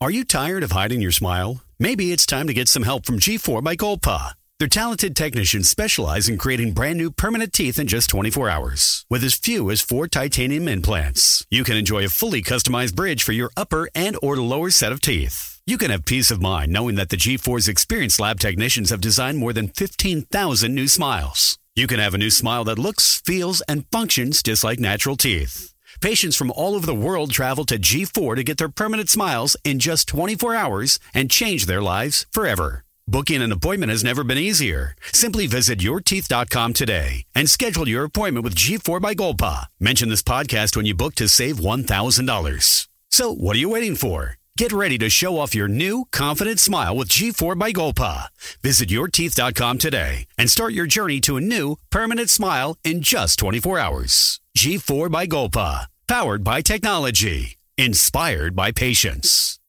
Are you tired of hiding your smile? Maybe it's time to get some help from G4 by Golpa. Their talented technicians specialize in creating brand new permanent teeth in just 24 hours. With as few as four titanium implants, you can enjoy a fully customized bridge for your upper and or lower set of teeth. You can have peace of mind knowing that the G4's experienced lab technicians have designed more than 15,000 new smiles. You can have a new smile that looks, feels, and functions just like natural teeth. Patients from all over the world travel to G4 to get their permanent smiles in just 24 hours and change their lives forever. Booking an appointment has never been easier. Simply visit yourteeth.com today and schedule your appointment with G4 by Golpa. Mention this podcast when you book to save $1,000. So, what are you waiting for? Get ready to show off your new, confident smile with G4 by Golpa. Visit yourteeth.com today and start your journey to a new, permanent smile in just 24 hours. G4 by Golpa. Powered by technology. Inspired by patience.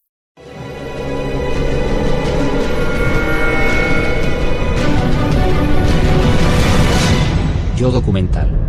Yo documental.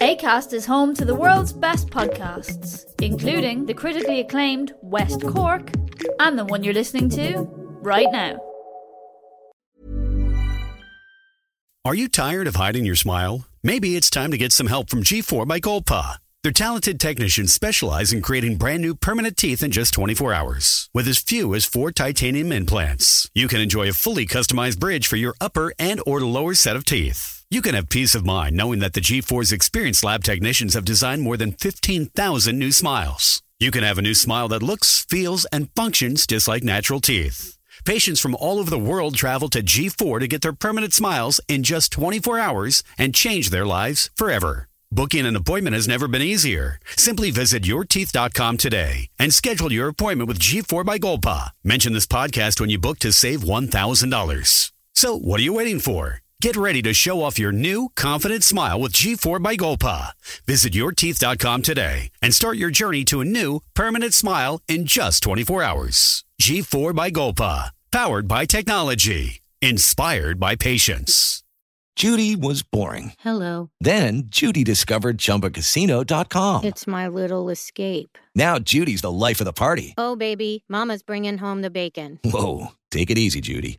ACAST is home to the world's best podcasts, including the critically acclaimed West Cork and the one you're listening to right now. Are you tired of hiding your smile? Maybe it's time to get some help from G4 by Golpa. Their talented technicians specialize in creating brand new permanent teeth in just 24 hours. With as few as four titanium implants, you can enjoy a fully customized bridge for your upper and or lower set of teeth. You can have peace of mind knowing that the G4's experienced lab technicians have designed more than 15,000 new smiles. You can have a new smile that looks, feels, and functions just like natural teeth. Patients from all over the world travel to G4 to get their permanent smiles in just 24 hours and change their lives forever. Booking an appointment has never been easier. Simply visit yourteeth.com today and schedule your appointment with G4 by Golpa. Mention this podcast when you book to save $1,000. So, what are you waiting for? Get ready to show off your new, confident smile with G4 by Golpa. Visit yourteeth.com today and start your journey to a new, permanent smile in just 24 hours. G4 by Golpa. Powered by technology. Inspired by patience. Judy was boring. Hello. Then Judy discovered ChumbaCasino.com. It's my little escape. Now Judy's the life of the party. Oh, baby, Mama's bringing home the bacon. Whoa, take it easy, Judy.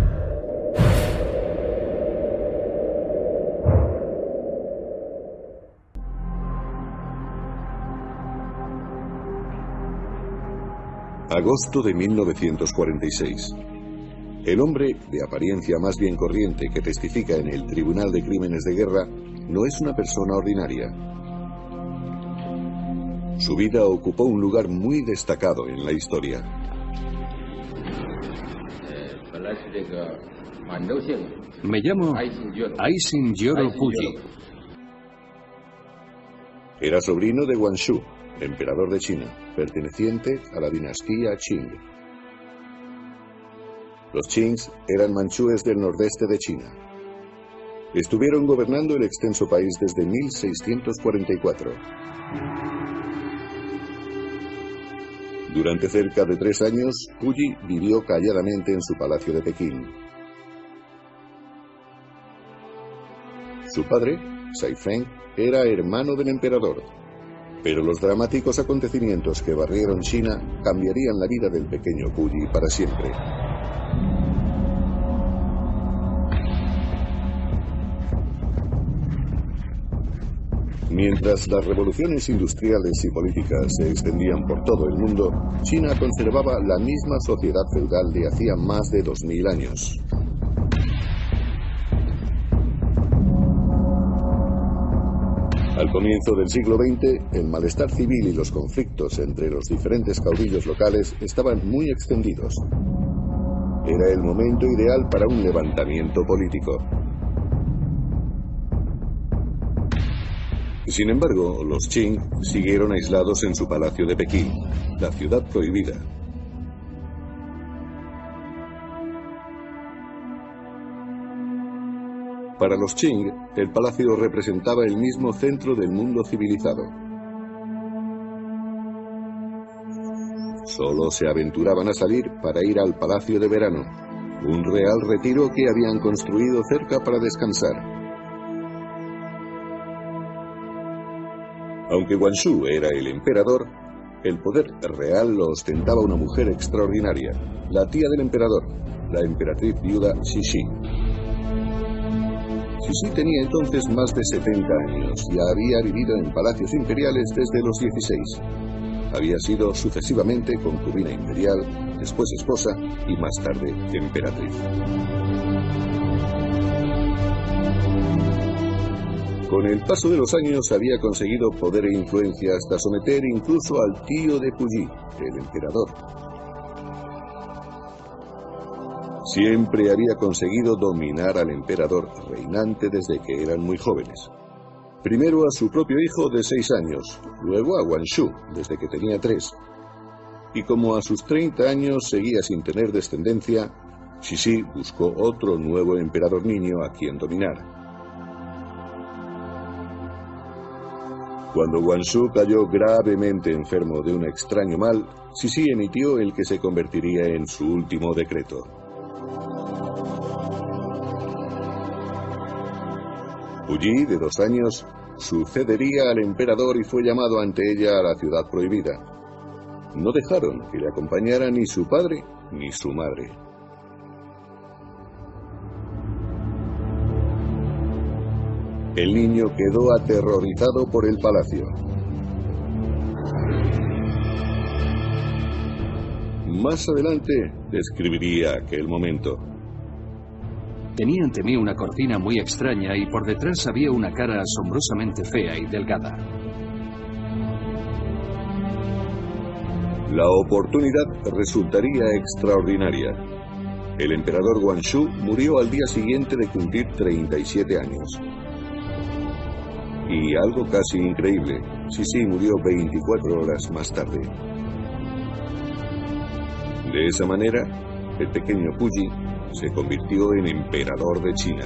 Agosto de 1946. El hombre, de apariencia más bien corriente que testifica en el Tribunal de Crímenes de Guerra, no es una persona ordinaria. Su vida ocupó un lugar muy destacado en la historia. Me llamo Aisin Yoro Puyi. Era sobrino de Guangxu, emperador de China, perteneciente a la dinastía Qing. Los Qings eran manchúes del nordeste de China. Estuvieron gobernando el extenso país desde 1644. Durante cerca de tres años, Puyi vivió calladamente en su palacio de Pekín. Su padre, Saifeng, era hermano del emperador, pero los dramáticos acontecimientos que barrieron China cambiarían la vida del pequeño Puyi para siempre. Mientras las revoluciones industriales y políticas se extendían por todo el mundo, China conservaba la misma sociedad feudal de hacía más de 2.000 años. Al comienzo del siglo XX, el malestar civil y los conflictos entre los diferentes caudillos locales estaban muy extendidos. Era el momento ideal para un levantamiento político. Sin embargo, los Qing siguieron aislados en su palacio de Pekín, la ciudad prohibida. Para los Qing, el palacio representaba el mismo centro del mundo civilizado. Solo se aventuraban a salir para ir al palacio de verano, un real retiro que habían construido cerca para descansar. Aunque Guangxu era el emperador, el poder real lo ostentaba una mujer extraordinaria, la tía del emperador, la emperatriz viuda Xixi. Xixi tenía entonces más de 70 años y había vivido en palacios imperiales desde los 16. Había sido sucesivamente concubina imperial, después esposa y más tarde emperatriz. Con el paso de los años había conseguido poder e influencia hasta someter incluso al tío de Puyi, el emperador. Siempre había conseguido dominar al emperador reinante desde que eran muy jóvenes. Primero a su propio hijo de seis años, luego a Guangxu desde que tenía tres. Y como a sus 30 años seguía sin tener descendencia, Xixi buscó otro nuevo emperador niño a quien dominar. Cuando Guangxu cayó gravemente enfermo de un extraño mal, Sisi emitió el que se convertiría en su último decreto. Puyi, de dos años, sucedería al emperador y fue llamado ante ella a la ciudad prohibida. No dejaron que le acompañara ni su padre ni su madre. El niño quedó aterrorizado por el palacio. Más adelante describiría aquel momento. Tenía ante mí una cortina muy extraña y por detrás había una cara asombrosamente fea y delgada. La oportunidad resultaría extraordinaria. El emperador Guangxu murió al día siguiente de cumplir 37 años. Y algo casi increíble, Sisi murió 24 horas más tarde. De esa manera, el pequeño Puyi se convirtió en emperador de China.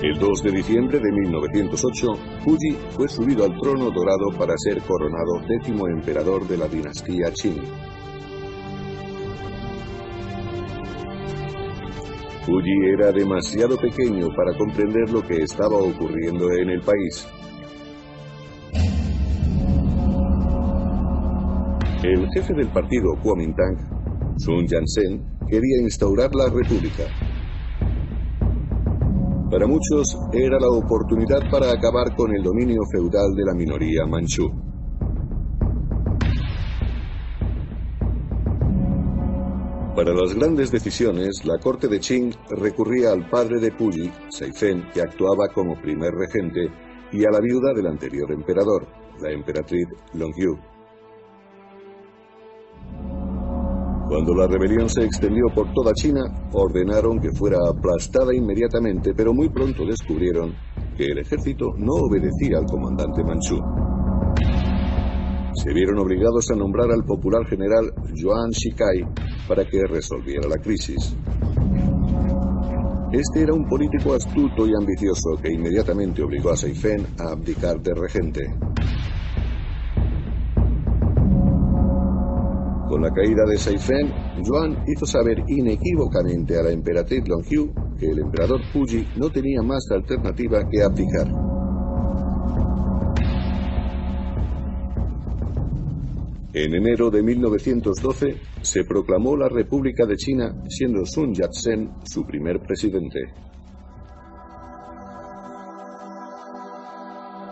El 2 de diciembre de 1908, Puyi fue subido al trono dorado para ser coronado décimo emperador de la dinastía Qing. Puyi era demasiado pequeño para comprender lo que estaba ocurriendo en el país. El jefe del partido Kuomintang, Sun Yat-sen, quería instaurar la república. Para muchos era la oportunidad para acabar con el dominio feudal de la minoría manchú. Para las grandes decisiones, la corte de Qing recurría al padre de Puyi, Seifen, que actuaba como primer regente, y a la viuda del anterior emperador, la emperatriz Longyu. Cuando la rebelión se extendió por toda China, ordenaron que fuera aplastada inmediatamente, pero muy pronto descubrieron que el ejército no obedecía al comandante manchú. Se vieron obligados a nombrar al popular general Yuan Shikai para que resolviera la crisis. Este era un político astuto y ambicioso que inmediatamente obligó a Seifen a abdicar de regente. Con la caída de Seifen, Yuan hizo saber inequívocamente a la emperatriz Longyu que el emperador Puyi no tenía más alternativa que abdicar. En enero de 1912 se proclamó la República de China, siendo Sun Yat-sen su primer presidente.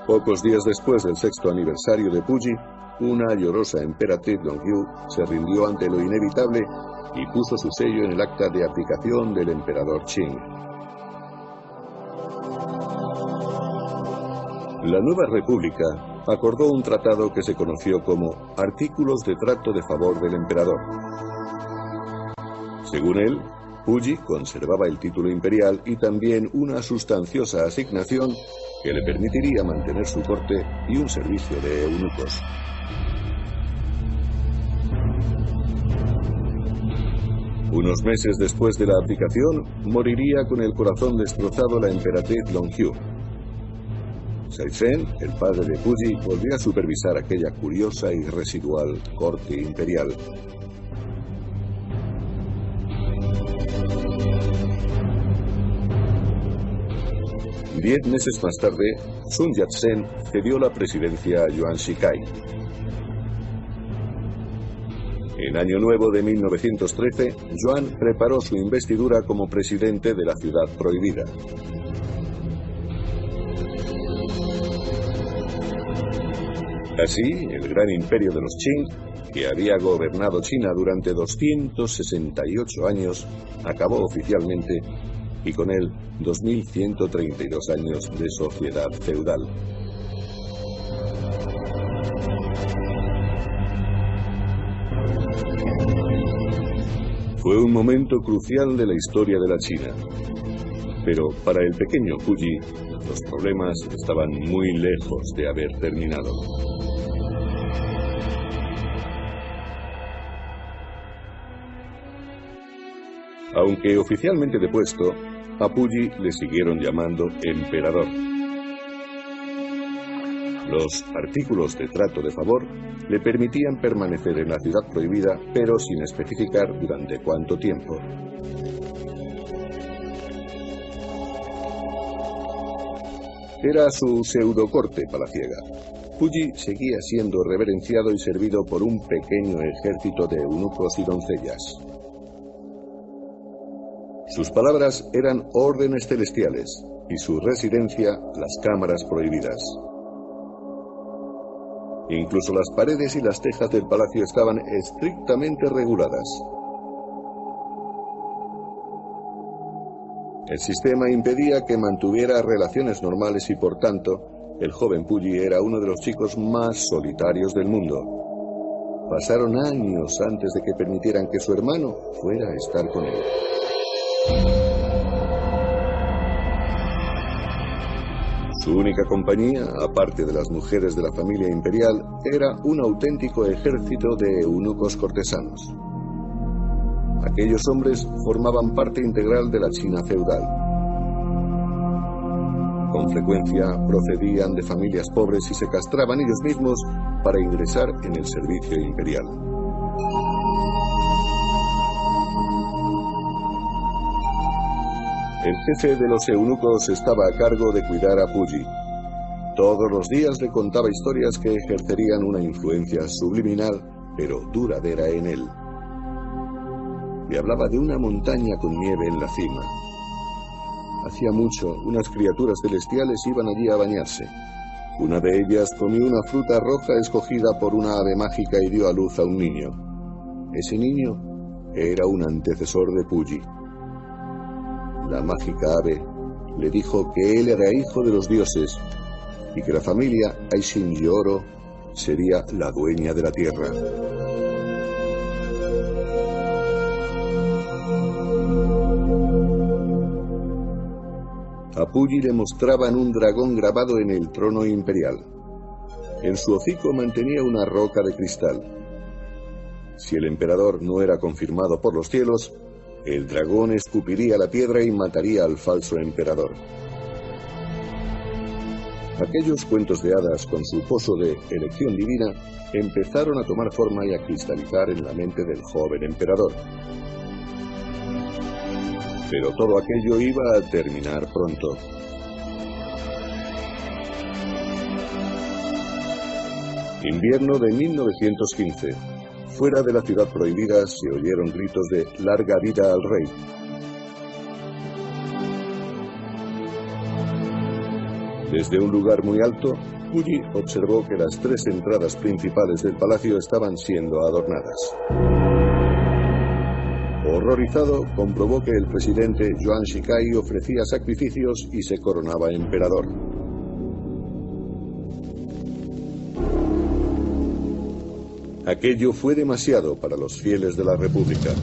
Pocos días después del sexto aniversario de Puyi, una llorosa emperatriz Longyu se rindió ante lo inevitable y puso su sello en el acta de aplicación del emperador Qing. La nueva república acordó un tratado que se conoció como Artículos de Trato de Favor del Emperador. Según él, Puyi conservaba el título imperial y también una sustanciosa asignación que le permitiría mantener su corte y un servicio de eunucos. Unos meses después de la abdicación, moriría con el corazón destrozado la emperatriz Longyu. Saifen, el padre de Puyi, volvió a supervisar aquella curiosa y residual corte imperial. Diez meses más tarde, Sun Yat-sen cedió la presidencia a Yuan Shikai. En Año Nuevo de 1913, Yuan preparó su investidura como presidente de la ciudad prohibida. Así, el gran imperio de los Qing, que había gobernado China durante 268 años, acabó oficialmente y con él 2132 años de sociedad feudal. Fue un momento crucial de la historia de la China. Pero para el pequeño Puyi, los problemas estaban muy lejos de haber terminado. Aunque oficialmente depuesto, a Puyi le siguieron llamando emperador. Los artículos de trato de favor le permitían permanecer en la ciudad prohibida, pero sin especificar durante cuánto tiempo. Era su pseudocorte palaciega. Puyi seguía siendo reverenciado y servido por un pequeño ejército de eunucos y doncellas. Sus palabras eran órdenes celestiales y su residencia las cámaras prohibidas. Incluso las paredes y las tejas del palacio estaban estrictamente reguladas. El sistema impedía que mantuviera relaciones normales y por tanto, el joven Puyi era uno de los chicos más solitarios del mundo. Pasaron años antes de que permitieran que su hermano fuera a estar con él. Su única compañía, aparte de las mujeres de la familia imperial, era un auténtico ejército de eunucos cortesanos. Aquellos hombres formaban parte integral de la China feudal. Con frecuencia procedían de familias pobres y se castraban ellos mismos para ingresar en el servicio imperial. El jefe de los eunucos estaba a cargo de cuidar a Puyi. Todos los días le contaba historias que ejercerían una influencia subliminal, pero duradera en él. Le hablaba de una montaña con nieve en la cima. Hacía mucho, unas criaturas celestiales iban allí a bañarse. Una de ellas comió una fruta roja escogida por una ave mágica y dio a luz a un niño. Ese niño era un antecesor de Puyi. La mágica ave le dijo que él era hijo de los dioses y que la familia Aishin Yoro sería la dueña de la tierra. A Puyi le mostraban un dragón grabado en el trono imperial. En su hocico mantenía una roca de cristal. Si el emperador no era confirmado por los cielos, el dragón escupiría la piedra y mataría al falso emperador. Aquellos cuentos de hadas con su pozo de elección divina empezaron a tomar forma y a cristalizar en la mente del joven emperador. Pero todo aquello iba a terminar pronto. Invierno de 1915. Fuera de la ciudad prohibida se oyeron gritos de larga vida al rey. Desde un lugar muy alto, Puyi observó que las tres entradas principales del palacio estaban siendo adornadas. Horrorizado, comprobó que el presidente Yuan Shikai ofrecía sacrificios y se coronaba emperador. Aquello fue demasiado para los fieles de la República.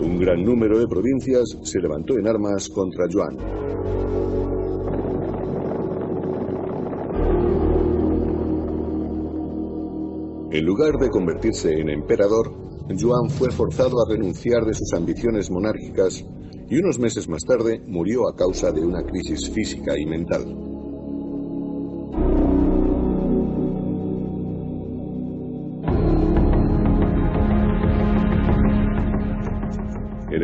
Un gran número de provincias se levantó en armas contra Yuan. En lugar de convertirse en emperador, Yuan fue forzado a renunciar de sus ambiciones monárquicas y unos meses más tarde murió a causa de una crisis física y mental.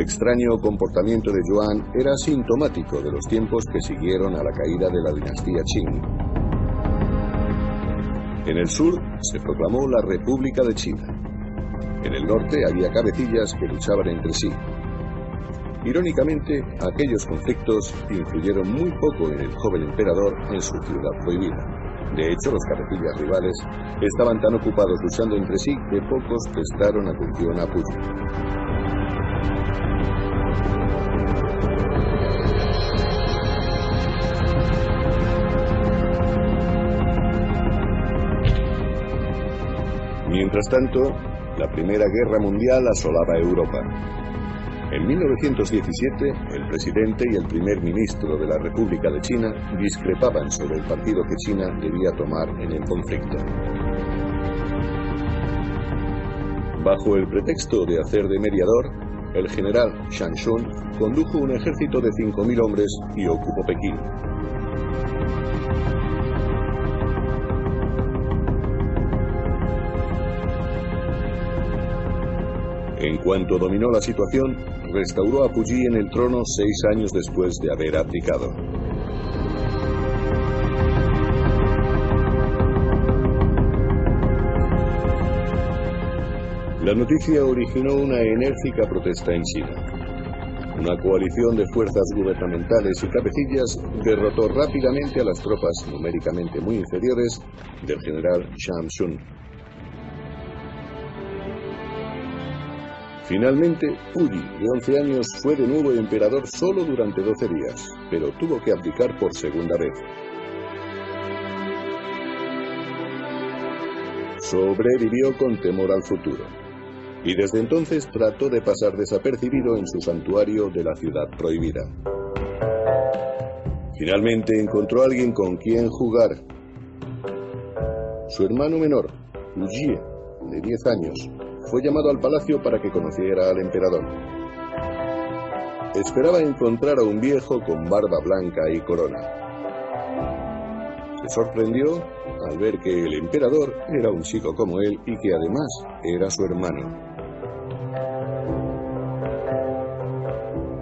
Extraño comportamiento de Yuan era sintomático de los tiempos que siguieron a la caída de la dinastía Qing. En el sur se proclamó la República de China. En el norte había cabecillas que luchaban entre sí. Irónicamente, aquellos conflictos influyeron muy poco en el joven emperador en su ciudad prohibida. De hecho, los cabecillas rivales estaban tan ocupados luchando entre sí que pocos prestaron atención a Puyi. Mientras tanto, la Primera Guerra Mundial asolaba Europa. En 1917, el presidente y el primer ministro de la República de China discrepaban sobre el partido que China debía tomar en el conflicto. Bajo el pretexto de hacer de mediador, el general Shang Shun condujo un ejército de 5.000 hombres y ocupó Pekín. En cuanto dominó la situación, restauró a Puyi en el trono seis años después de haber abdicado. La noticia originó una enérgica protesta en China. Una coalición de fuerzas gubernamentales y cabecillas derrotó rápidamente a las tropas numéricamente muy inferiores del general Shang Shun. Finalmente, Puyi, de 11 años, fue de nuevo emperador solo durante 12 días, pero tuvo que abdicar por segunda vez. Sobrevivió con temor al futuro, y desde entonces trató de pasar desapercibido en su santuario de la ciudad prohibida. Finalmente encontró a alguien con quien jugar. Su hermano menor, Ujie, de 10 años, fue llamado al palacio para que conociera al emperador. Esperaba encontrar a un viejo con barba blanca y corona. Se sorprendió al ver que el emperador era un chico como él y que además era su hermano.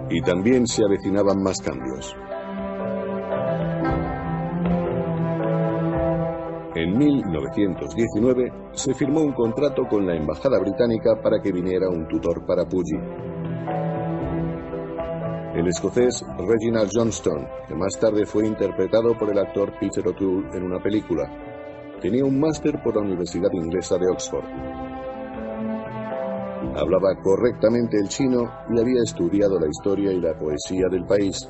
Y también se avecinaban más cambios. En 1919 se firmó un contrato con la Embajada Británica para que viniera un tutor para Puyi. El escocés Reginald Johnston, que más tarde fue interpretado por el actor Peter O'Toole en una película, tenía un máster por la Universidad Inglesa de Oxford. Hablaba correctamente el chino y había estudiado la historia y la poesía del país,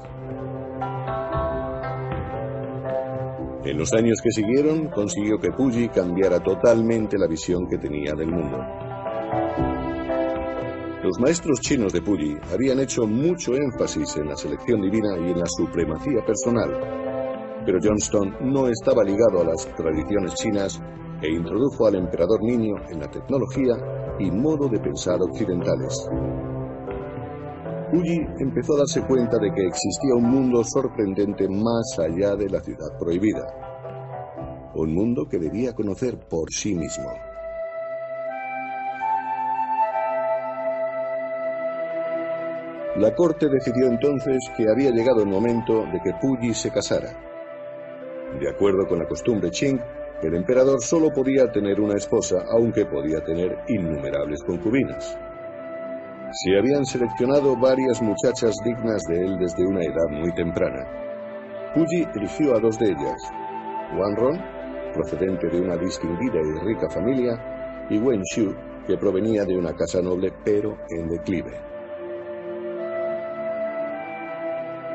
En los años que siguieron, consiguió que Puyi cambiara totalmente la visión que tenía del mundo. Los maestros chinos de Puyi habían hecho mucho énfasis en la selección divina y en la supremacía personal, pero Johnston no estaba ligado a las tradiciones chinas e introdujo al emperador niño en la tecnología y modo de pensar occidentales. Puyi empezó a darse cuenta de que existía un mundo sorprendente más allá de la ciudad prohibida, un mundo que debía conocer por sí mismo. La corte decidió entonces que había llegado el momento de que Puyi se casara. De acuerdo con la costumbre Qing, el emperador solo podía tener una esposa, aunque podía tener innumerables concubinas. Se habían seleccionado varias muchachas dignas de él desde una edad muy temprana. Puyi eligió a dos de ellas, Ron, procedente de una distinguida y rica familia, y Wen Shu, que provenía de una casa noble pero en declive.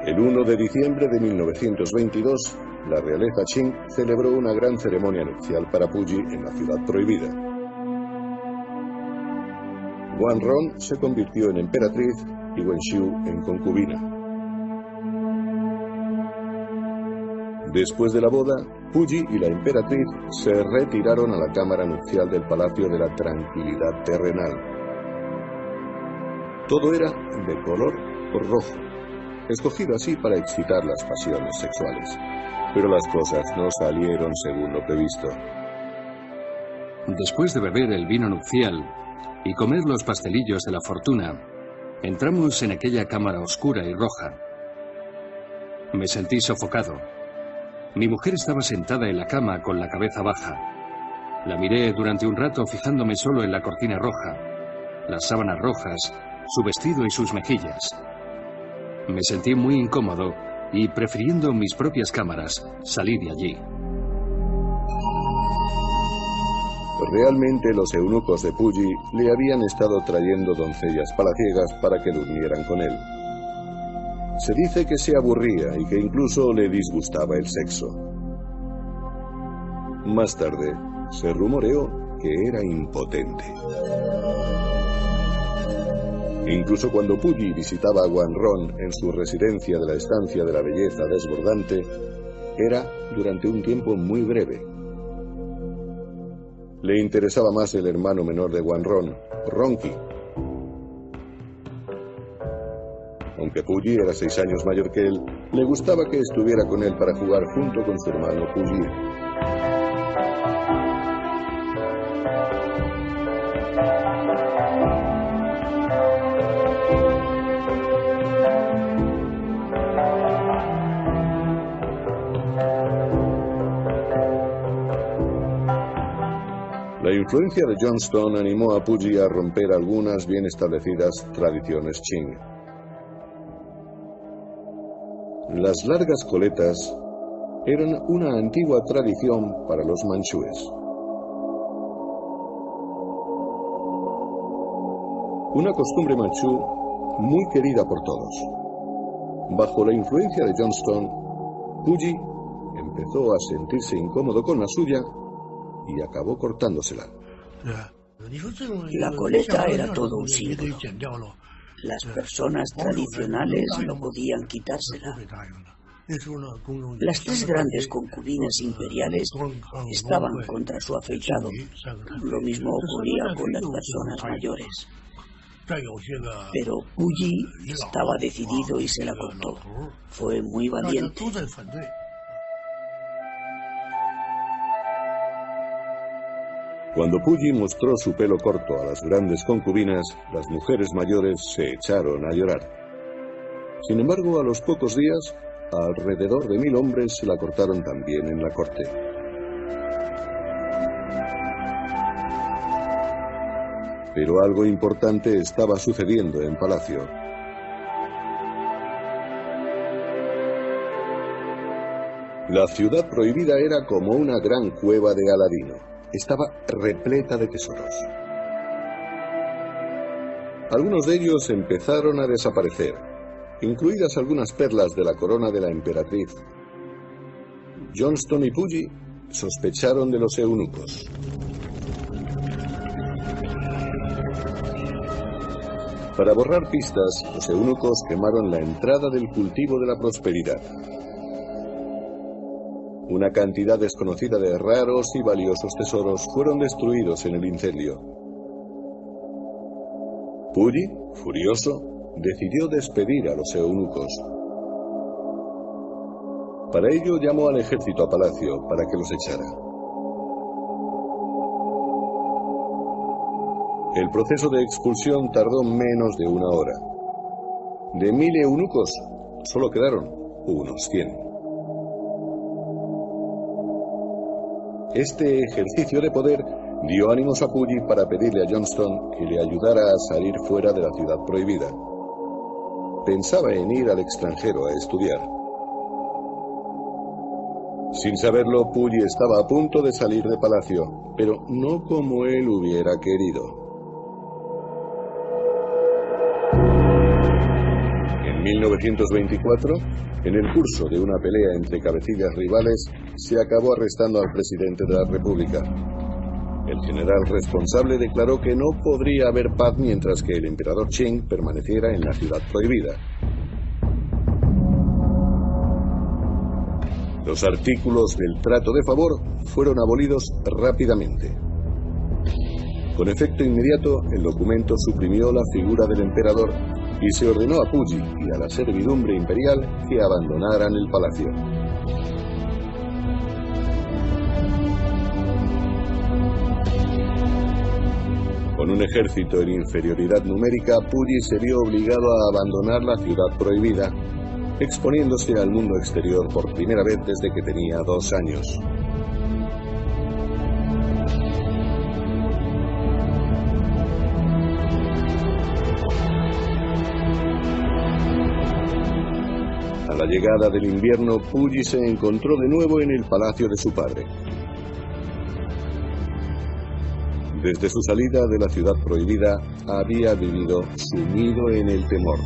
El 1 de diciembre de 1922, la realeza Qing celebró una gran ceremonia nupcial para Puyi en la ciudad prohibida. Wan Ron se convirtió en emperatriz y Wen Xiu en concubina. Después de la boda, Puyi y la emperatriz se retiraron a la cámara nupcial del Palacio de la Tranquilidad Terrenal. Todo era de color rojo escogido así para excitar las pasiones sexuales. Pero las cosas no salieron según lo previsto. Después de beber el vino nupcial y comer los pastelillos de la fortuna, entramos en aquella cámara oscura y roja. Me sentí sofocado. Mi mujer estaba sentada en la cama con la cabeza baja. La miré durante un rato fijándome solo en la cortina roja, las sábanas rojas, su vestido y sus mejillas. Me sentí muy incómodo y, prefiriendo mis propias cámaras, salí de allí. Realmente los eunucos de Puyi le habían estado trayendo doncellas palaciegas para que durmieran con él. Se dice que se aburría y que incluso le disgustaba el sexo. Más tarde, se rumoreó que era impotente. Incluso cuando Puyi visitaba a Ron en su residencia de la estancia de la belleza desbordante, era durante un tiempo muy breve. Le interesaba más el hermano menor de Ron, Ronki. Aunque Puyi era seis años mayor que él, le gustaba que estuviera con él para jugar junto con su hermano Puyi. Influencia de Johnston animó a Puyi a romper algunas bien establecidas tradiciones Qing. Las largas coletas eran una antigua tradición para los manchúes. Una costumbre manchú muy querida por todos. Bajo la influencia de Johnston, Puyi empezó a sentirse incómodo con la suya y acabó cortándosela. La coleta era todo un símbolo. Las personas tradicionales no podían quitársela. Las tres grandes concubinas imperiales estaban contra su afeitado. Lo mismo ocurría con las personas mayores. Pero Puyi estaba decidido y se la cortó. Fue muy valiente. Cuando Puyi mostró su pelo corto a las grandes concubinas, las mujeres mayores se echaron a llorar. Sin embargo, a los pocos días, alrededor de mil hombres se la cortaron también en la corte. Pero algo importante estaba sucediendo en palacio. La ciudad prohibida era como una gran cueva de Aladino estaba repleta de tesoros. Algunos de ellos empezaron a desaparecer, incluidas algunas perlas de la corona de la emperatriz. Johnston y Puggy sospecharon de los eunucos. Para borrar pistas, los eunucos quemaron la entrada del cultivo de la prosperidad. Una cantidad desconocida de raros y valiosos tesoros fueron destruidos en el incendio. Puri, furioso, decidió despedir a los eunucos. Para ello llamó al ejército a palacio para que los echara. El proceso de expulsión tardó menos de una hora. De mil eunucos, solo quedaron unos cien. Este ejercicio de poder dio ánimos a Puggy para pedirle a Johnston que le ayudara a salir fuera de la ciudad prohibida. Pensaba en ir al extranjero a estudiar. Sin saberlo, Puggy estaba a punto de salir de palacio, pero no como él hubiera querido. 1924, en el curso de una pelea entre cabecillas rivales, se acabó arrestando al presidente de la República. El general responsable declaró que no podría haber paz mientras que el emperador Qing permaneciera en la ciudad prohibida. Los artículos del trato de favor fueron abolidos rápidamente. Con efecto inmediato, el documento suprimió la figura del emperador y se ordenó a Puyi y a la servidumbre imperial que abandonaran el palacio. Con un ejército en inferioridad numérica, Puyi se vio obligado a abandonar la ciudad prohibida, exponiéndose al mundo exterior por primera vez desde que tenía dos años. La llegada del invierno, Puggy se encontró de nuevo en el palacio de su padre. Desde su salida de la ciudad prohibida, había vivido sumido en el temor.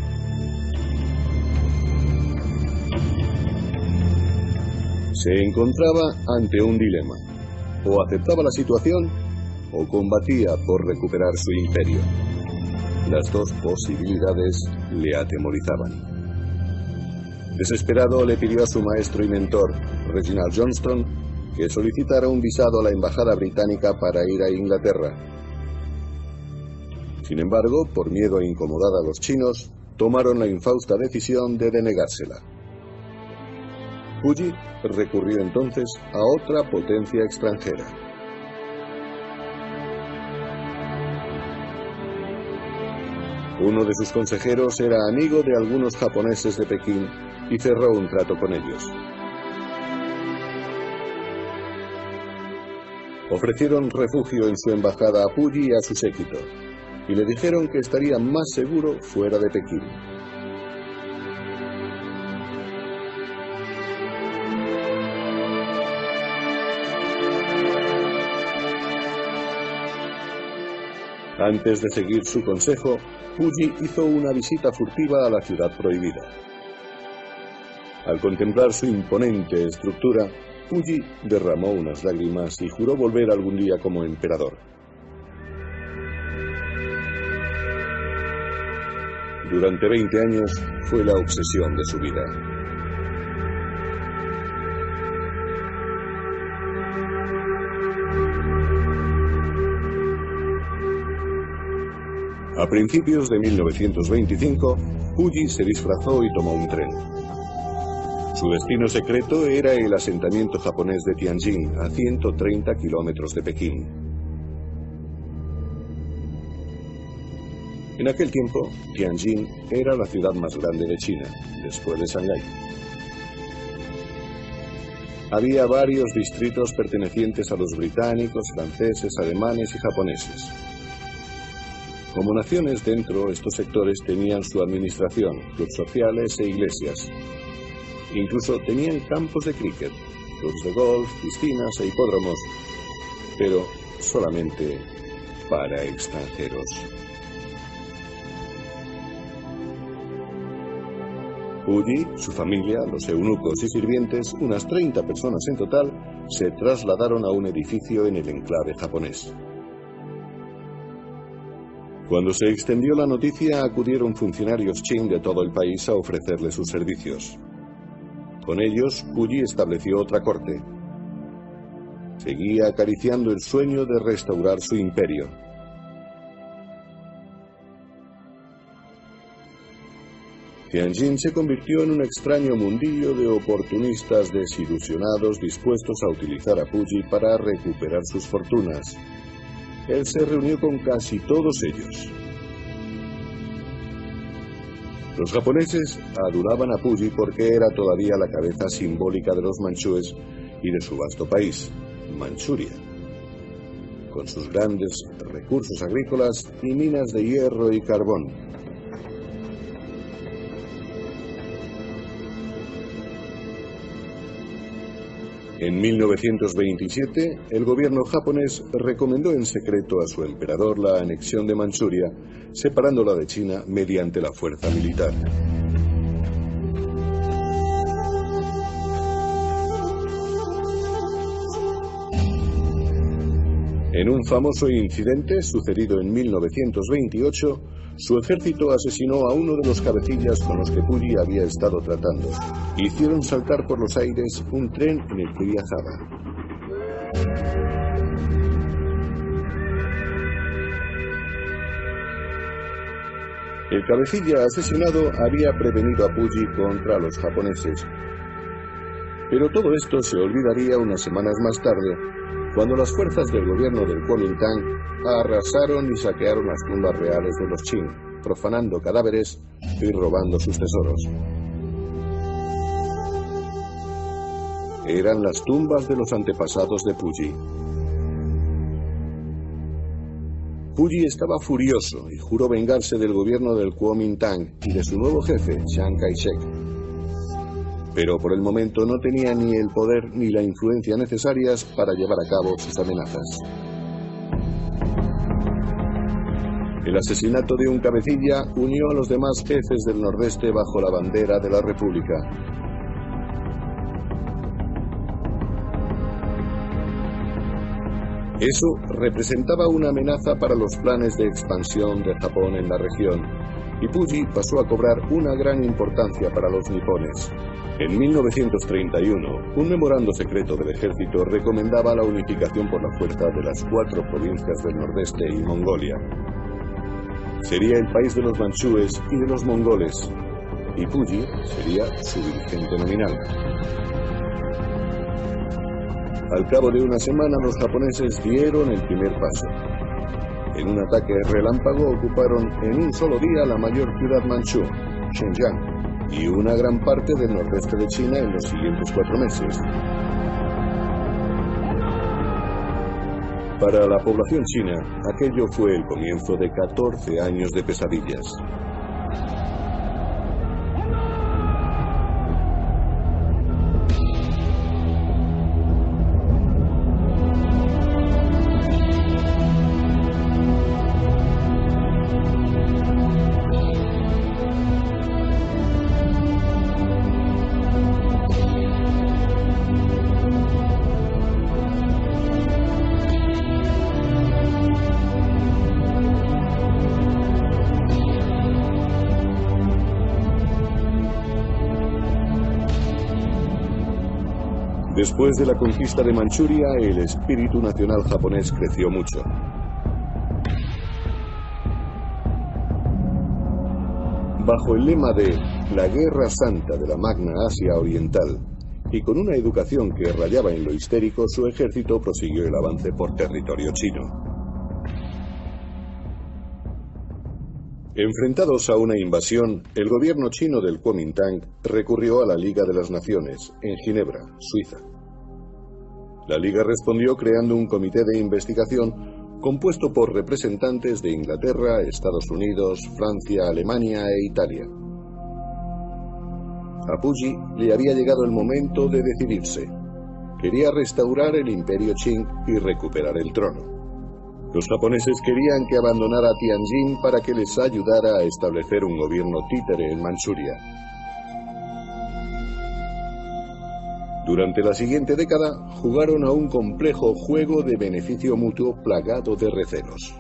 Se encontraba ante un dilema. O aceptaba la situación o combatía por recuperar su imperio. Las dos posibilidades le atemorizaban. Desesperado le pidió a su maestro y mentor, Reginald Johnston, que solicitara un visado a la embajada británica para ir a Inglaterra. Sin embargo, por miedo a incomodar a los chinos, tomaron la infausta decisión de denegársela. Puyi recurrió entonces a otra potencia extranjera. Uno de sus consejeros era amigo de algunos japoneses de Pekín y cerró un trato con ellos. Ofrecieron refugio en su embajada a Puyi y a su séquito, y le dijeron que estaría más seguro fuera de Pekín. Antes de seguir su consejo, Puyi hizo una visita furtiva a la ciudad prohibida. Al contemplar su imponente estructura, Puyi derramó unas lágrimas y juró volver algún día como emperador. Durante 20 años fue la obsesión de su vida. A principios de 1925, Puyi se disfrazó y tomó un tren. Su destino secreto era el asentamiento japonés de Tianjin, a 130 kilómetros de Pekín. En aquel tiempo, Tianjin era la ciudad más grande de China, después de Shanghái. Había varios distritos pertenecientes a los británicos, franceses, alemanes y japoneses. Como naciones dentro, estos sectores tenían su administración, clubes sociales e iglesias, Incluso tenían campos de cricket, clubs de golf, piscinas e hipódromos, pero solamente para extranjeros. Puyi, su familia, los eunucos y sirvientes, unas 30 personas en total, se trasladaron a un edificio en el enclave japonés. Cuando se extendió la noticia, acudieron funcionarios Qing de todo el país a ofrecerle sus servicios. Con ellos, Puyi estableció otra corte. Seguía acariciando el sueño de restaurar su imperio. Tianjin se convirtió en un extraño mundillo de oportunistas desilusionados dispuestos a utilizar a Puyi para recuperar sus fortunas. Él se reunió con casi todos ellos. Los japoneses adoraban a Puyi porque era todavía la cabeza simbólica de los manchúes y de su vasto país, Manchuria, con sus grandes recursos agrícolas y minas de hierro y carbón. En 1927, el gobierno japonés recomendó en secreto a su emperador la anexión de Manchuria, separándola de China mediante la fuerza militar. En un famoso incidente sucedido en 1928, su ejército asesinó a uno de los cabecillas con los que Puyi había estado tratando. Hicieron saltar por los aires un tren en el que viajaba. El cabecilla asesinado había prevenido a Puyi contra los japoneses. Pero todo esto se olvidaría unas semanas más tarde, cuando las fuerzas del gobierno del Kuomintang arrasaron y saquearon las tumbas reales de los Qing, profanando cadáveres y robando sus tesoros. Eran las tumbas de los antepasados de Puyi. Puyi estaba furioso y juró vengarse del gobierno del Kuomintang y de su nuevo jefe, Chiang Kai-shek. Pero por el momento no tenía ni el poder ni la influencia necesarias para llevar a cabo sus amenazas. El asesinato de un cabecilla unió a los demás jefes del Nordeste bajo la bandera de la República. Eso representaba una amenaza para los planes de expansión de Japón en la región, y Puyi pasó a cobrar una gran importancia para los nipones. En 1931, un memorando secreto del ejército recomendaba la unificación por la fuerza de las cuatro provincias del Nordeste y Mongolia. Sería el país de los manchúes y de los mongoles, y Puyi sería su dirigente nominal. Al cabo de una semana los japoneses dieron el primer paso. En un ataque relámpago ocuparon en un solo día la mayor ciudad manchú, Xinjiang, y una gran parte del nordeste de China en los siguientes cuatro meses. Para la población china, aquello fue el comienzo de 14 años de pesadillas. Después de la conquista de Manchuria, el espíritu nacional japonés creció mucho. Bajo el lema de la Guerra Santa de la Magna Asia Oriental, y con una educación que rayaba en lo histérico, su ejército prosiguió el avance por territorio chino. Enfrentados a una invasión, el gobierno chino del Kuomintang recurrió a la Liga de las Naciones, en Ginebra, Suiza. La Liga respondió creando un comité de investigación compuesto por representantes de Inglaterra, Estados Unidos, Francia, Alemania e Italia. A Puyi le había llegado el momento de decidirse. Quería restaurar el imperio Qing y recuperar el trono. Los japoneses querían que abandonara Tianjin para que les ayudara a establecer un gobierno títere en Manchuria. Durante la siguiente década jugaron a un complejo juego de beneficio mutuo plagado de recelos.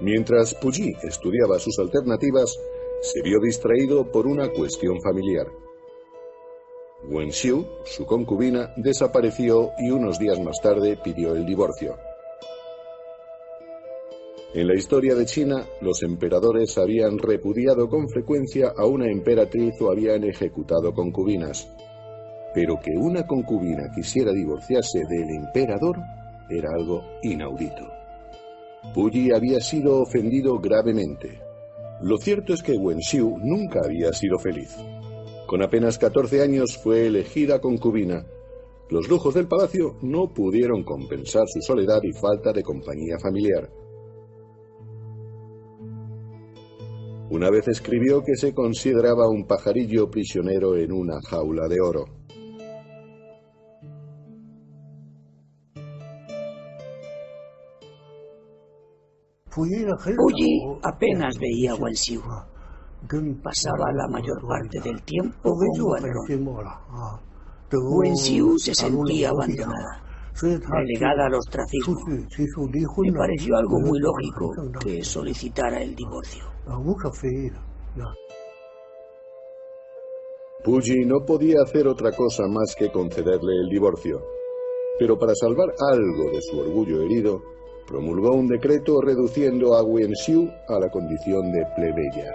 Mientras Puyi estudiaba sus alternativas, se vio distraído por una cuestión familiar. Wen Xiu, su concubina, desapareció y unos días más tarde pidió el divorcio. En la historia de China, los emperadores habían repudiado con frecuencia a una emperatriz o habían ejecutado concubinas. Pero que una concubina quisiera divorciarse del emperador era algo inaudito. Puyi había sido ofendido gravemente. Lo cierto es que Wen Xiu nunca había sido feliz. Con apenas 14 años fue elegida concubina. Los lujos del palacio no pudieron compensar su soledad y falta de compañía familiar. Una vez escribió que se consideraba un pajarillo prisionero en una jaula de oro. Puyi apenas veía a Wenxiu. Pasaba la mayor parte del tiempo al Wenxiu se sentía abandonada, relegada al ostracismo. Me pareció algo muy lógico que solicitara el divorcio. Puyi no podía hacer otra cosa más que concederle el divorcio. Pero para salvar algo de su orgullo herido, promulgó un decreto reduciendo a Wenxiu a la condición de plebeya.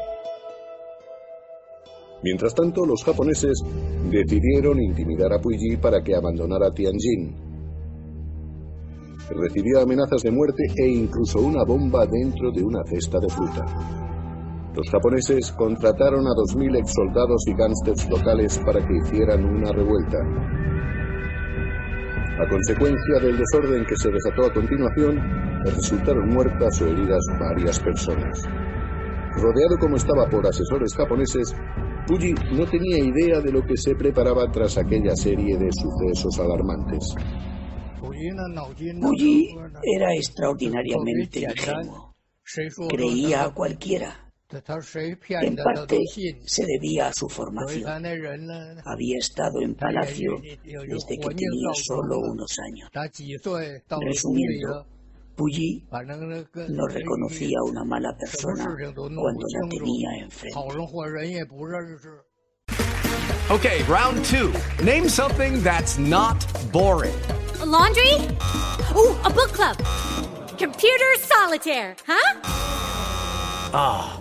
Mientras tanto, los japoneses decidieron intimidar a Puyi para que abandonara Tianjin. Recibió amenazas de muerte e incluso una bomba dentro de una cesta de fruta. Los japoneses contrataron a 2.000 exsoldados y gángsters locales para que hicieran una revuelta. A consecuencia del desorden que se desató a continuación, resultaron muertas o heridas varias personas. Rodeado como estaba por asesores japoneses, Puyi no tenía idea de lo que se preparaba tras aquella serie de sucesos alarmantes. Puyi era extraordinariamente ingenuo. Creía a cualquiera. En parte se debía a su formación. Había estado en palacio desde que tenía solo unos años. Resumiendo, Puyi no reconocía a una mala persona cuando la tenía enfrente. Okay, round two. Name something that's not boring. A laundry? Ooh, a book club. Computer solitaire, huh? Ah, oh,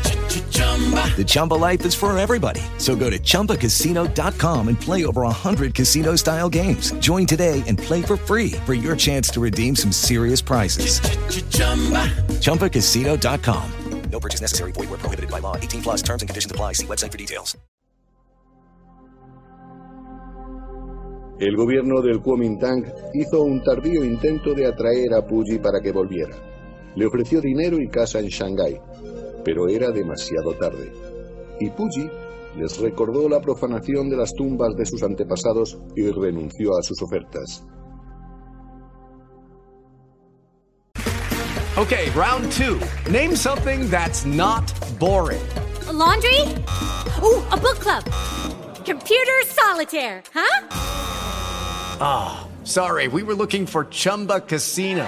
The Chumba life is for everybody. So go to ChumbaCasino.com and play over 100 casino style games. Join today and play for free for your chance to redeem some serious prizes. ChumbaCasino.com. No purchase necessary. Void where prohibited by law. 18 plus terms and conditions apply. See website for details. El gobierno del Kuomintang hizo un tardío intento de atraer a Puyi para que volviera. Le ofreció dinero y casa en Shanghái pero era demasiado tarde. Y Puyi les recordó la profanación de las tumbas de sus antepasados y renunció a sus ofertas. Okay, round two. Name something that's not boring. A laundry? Ooh, a book club. Computer solitaire, huh? Ah, oh, sorry. We were looking for Chumba Casino.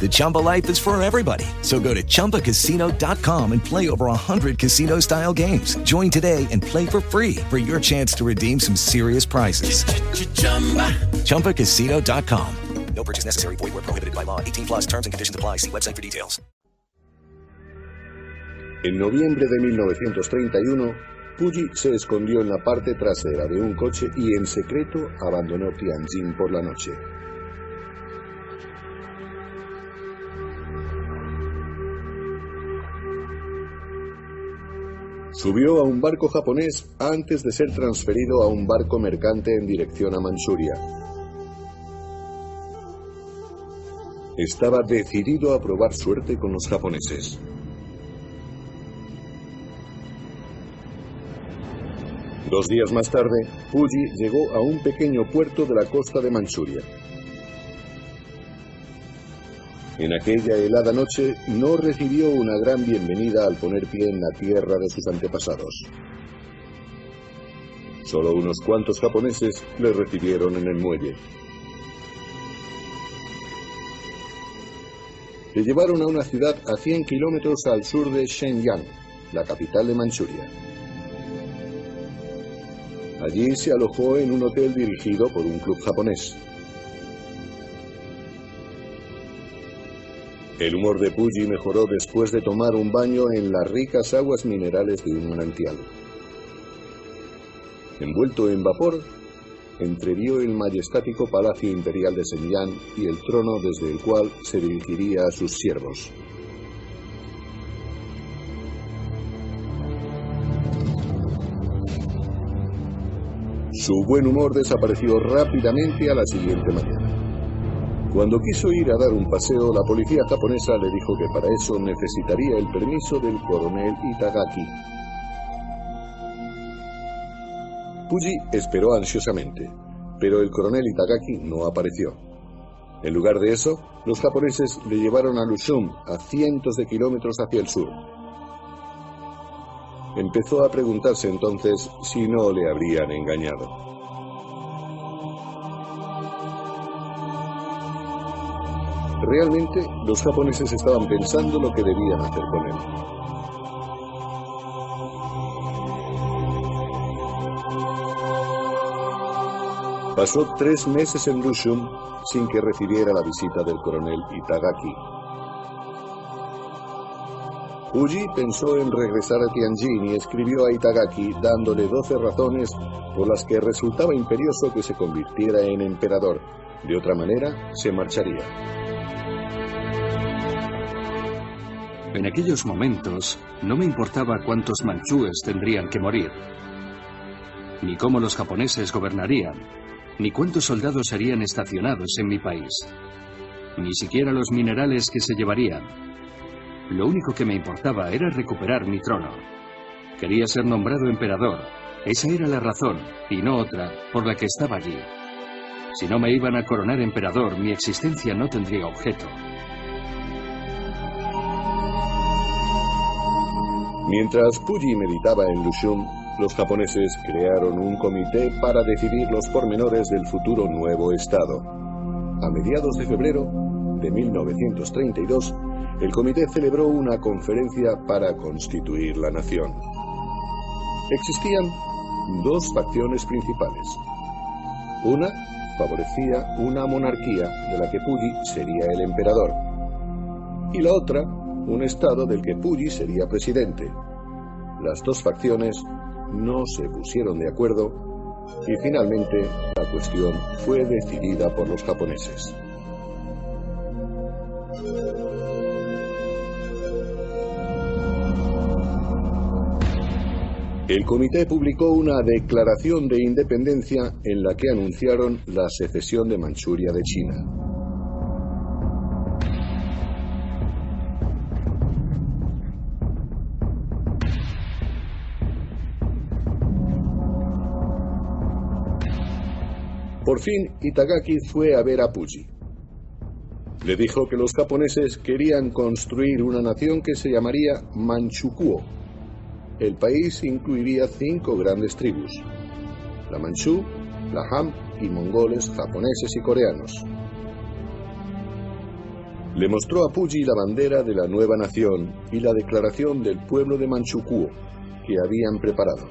The Chumba life is for everybody. So go to ChumbaCasino.com and play over 100 casino style games. Join today and play for free for your chance to redeem some serious prizes. ChumbaCasino.com. No purchase necessary. Void where prohibited by law. 18 plus terms and conditions apply. See website for details. En noviembre de 1931, Puyi se escondió en la parte trasera de un coche y en secreto abandonó Tianjin por la noche. Subió a un barco japonés antes de ser transferido a un barco mercante en dirección a Manchuria. Estaba decidido a probar suerte con los japoneses. Dos días más tarde, Puyi llegó a un pequeño puerto de la costa de Manchuria. En aquella helada noche no recibió una gran bienvenida al poner pie en la tierra de sus antepasados. Solo unos cuantos japoneses le recibieron en el muelle. Le llevaron a una ciudad a 100 kilómetros al sur de Shenyang, la capital de Manchuria. Allí se alojó en un hotel dirigido por un club japonés. El humor de Puyi mejoró después de tomar un baño en las ricas aguas minerales de un manantial. Envuelto en vapor, entrevió el majestático palacio imperial de Shenyang y el trono desde el cual se dirigiría a sus siervos. Su buen humor desapareció rápidamente a la siguiente mañana. Cuando quiso ir a dar un paseo, la policía japonesa le dijo que para eso necesitaría el permiso del coronel Itagaki. Puyi esperó ansiosamente, pero el coronel Itagaki no apareció. En lugar de eso, los japoneses le llevaron a Lusum, a cientos de kilómetros hacia el sur. Empezó a preguntarse entonces si no le habrían engañado. Realmente los japoneses estaban pensando lo que debían hacer con él. Pasó tres meses en Lushum sin que recibiera la visita del coronel Itagaki. Uji pensó en regresar a Tianjin y escribió a Itagaki dándole doce razones por las que resultaba imperioso que se convirtiera en emperador. De otra manera, se marcharía. En aquellos momentos no me importaba cuántos manchúes tendrían que morir, ni cómo los japoneses gobernarían, ni cuántos soldados serían estacionados en mi país, ni siquiera los minerales que se llevarían. Lo único que me importaba era recuperar mi trono. Quería ser nombrado emperador. Esa era la razón, y no otra, por la que estaba allí. Si no me iban a coronar emperador, mi existencia no tendría objeto. Mientras Puyi meditaba en Lushun, los japoneses crearon un comité para decidir los pormenores del futuro nuevo Estado. A mediados de febrero de 1932, el comité celebró una conferencia para constituir la nación. Existían dos facciones principales. Una favorecía una monarquía de la que Puyi sería el emperador, y la otra un estado del que Puyi sería presidente. Las dos facciones no se pusieron de acuerdo y finalmente la cuestión fue decidida por los japoneses. El comité publicó una declaración de independencia en la que anunciaron la secesión de Manchuria de China. Por fin, Itagaki fue a ver a Puyi. Le dijo que los japoneses querían construir una nación que se llamaría Manchukuo. El país incluiría cinco grandes tribus: la Manchú, la Han y mongoles, japoneses y coreanos. Le mostró a Puyi la bandera de la nueva nación y la declaración del pueblo de Manchukuo que habían preparado.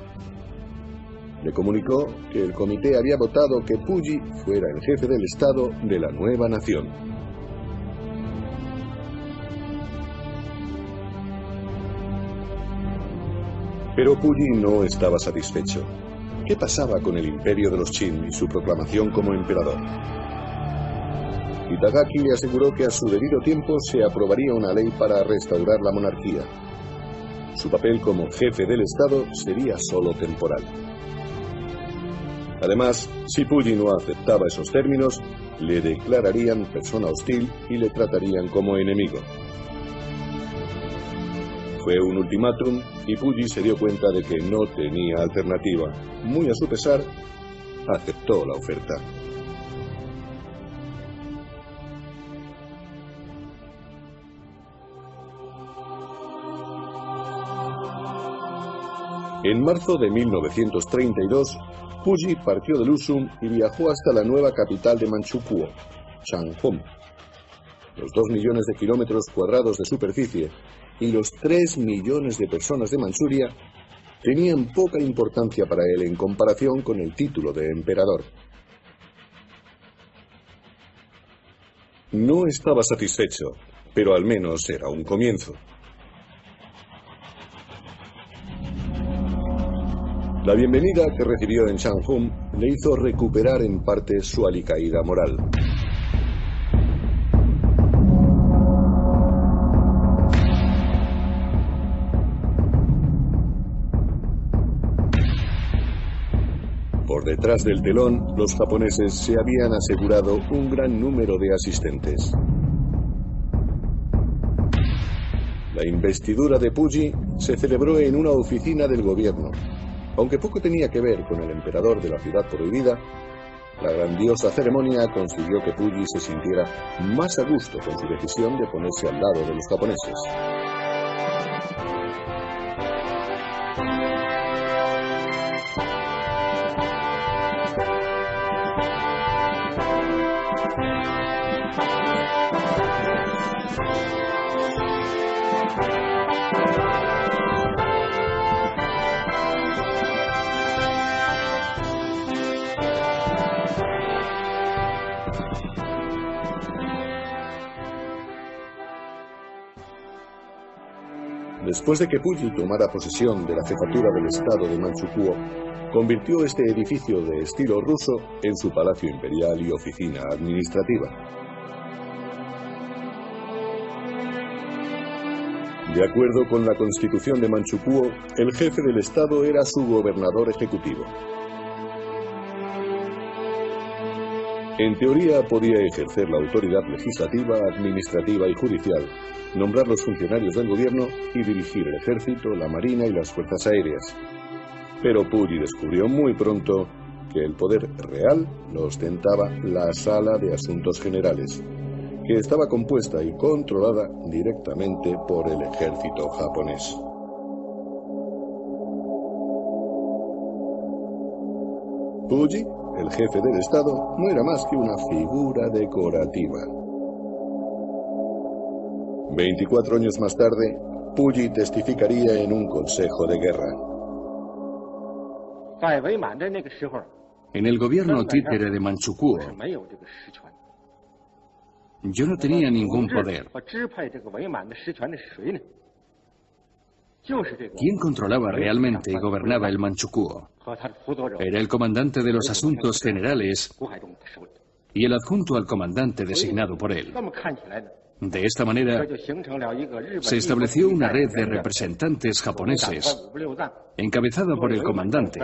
Le comunicó que el comité había votado que Puyi fuera el jefe del Estado de la nueva nación. Pero Puyi no estaba satisfecho. ¿Qué pasaba con el imperio de los Qin y su proclamación como emperador? Itagaki le aseguró que a su debido tiempo se aprobaría una ley para restaurar la monarquía. Su papel como jefe del Estado sería solo temporal. Además, si Puyi no aceptaba esos términos, le declararían persona hostil y le tratarían como enemigo. Fue un ultimátum y Puyi se dio cuenta de que no tenía alternativa. Muy a su pesar, aceptó la oferta. En marzo de 1932, Puyi partió de Lusum y viajó hasta la nueva capital de Manchukuo, Changhong. Los dos millones de kilómetros cuadrados de superficie y los tres millones de personas de Manchuria tenían poca importancia para él en comparación con el título de emperador. No estaba satisfecho, pero al menos era un comienzo. La bienvenida que recibió en Shanghun le hizo recuperar en parte su alicaída moral. Por detrás del telón, los japoneses se habían asegurado un gran número de asistentes. La investidura de Puyi se celebró en una oficina del gobierno, aunque poco tenía que ver con el emperador de la ciudad prohibida, la grandiosa ceremonia consiguió que Puyi se sintiera más a gusto con su decisión de ponerse al lado de los japoneses. Después de que Puyi tomara posesión de la jefatura del estado de Manchukuo, convirtió este edificio de estilo ruso en su palacio imperial y oficina administrativa. De acuerdo con la constitución de Manchukuo, el jefe del estado era su gobernador ejecutivo. En teoría podía ejercer la autoridad legislativa, administrativa y judicial, nombrar los funcionarios del gobierno y dirigir el ejército, la marina y las fuerzas aéreas. Pero Puyi descubrió muy pronto que el poder real lo ostentaba la Sala de Asuntos Generales, que estaba compuesta y controlada directamente por el ejército japonés. Puyi, el jefe del Estado, no era más que una figura decorativa. 24 años más tarde, Puyi testificaría en un consejo de guerra. En el gobierno títere de Manchukuo, yo no tenía ningún poder. ¿Quién controlaba realmente y gobernaba el Manchukuo? Era el comandante de los asuntos generales y el adjunto al comandante designado por él. De esta manera, se estableció una red de representantes japoneses, encabezada por el comandante,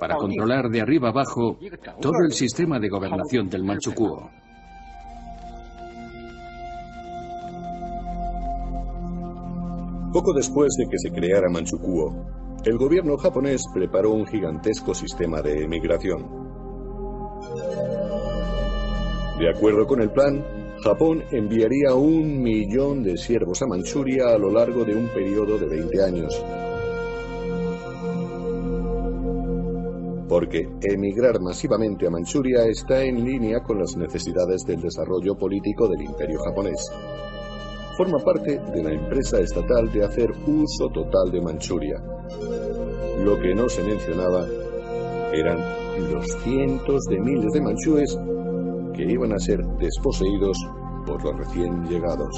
para controlar de arriba abajo todo el sistema de gobernación del Manchukuo. Poco después de que se creara Manchukuo, el gobierno japonés preparó un gigantesco sistema de emigración. De acuerdo con el plan, Japón enviaría un millón de siervos a Manchuria a lo largo de un periodo de 20 años. porque emigrar masivamente a Manchuria está en línea con las necesidades del desarrollo político del imperio japonés. Forma parte de la empresa estatal de hacer uso total de Manchuria. Lo que no se mencionaba eran los cientos de miles de manchúes que iban a ser desposeídos por los recién llegados.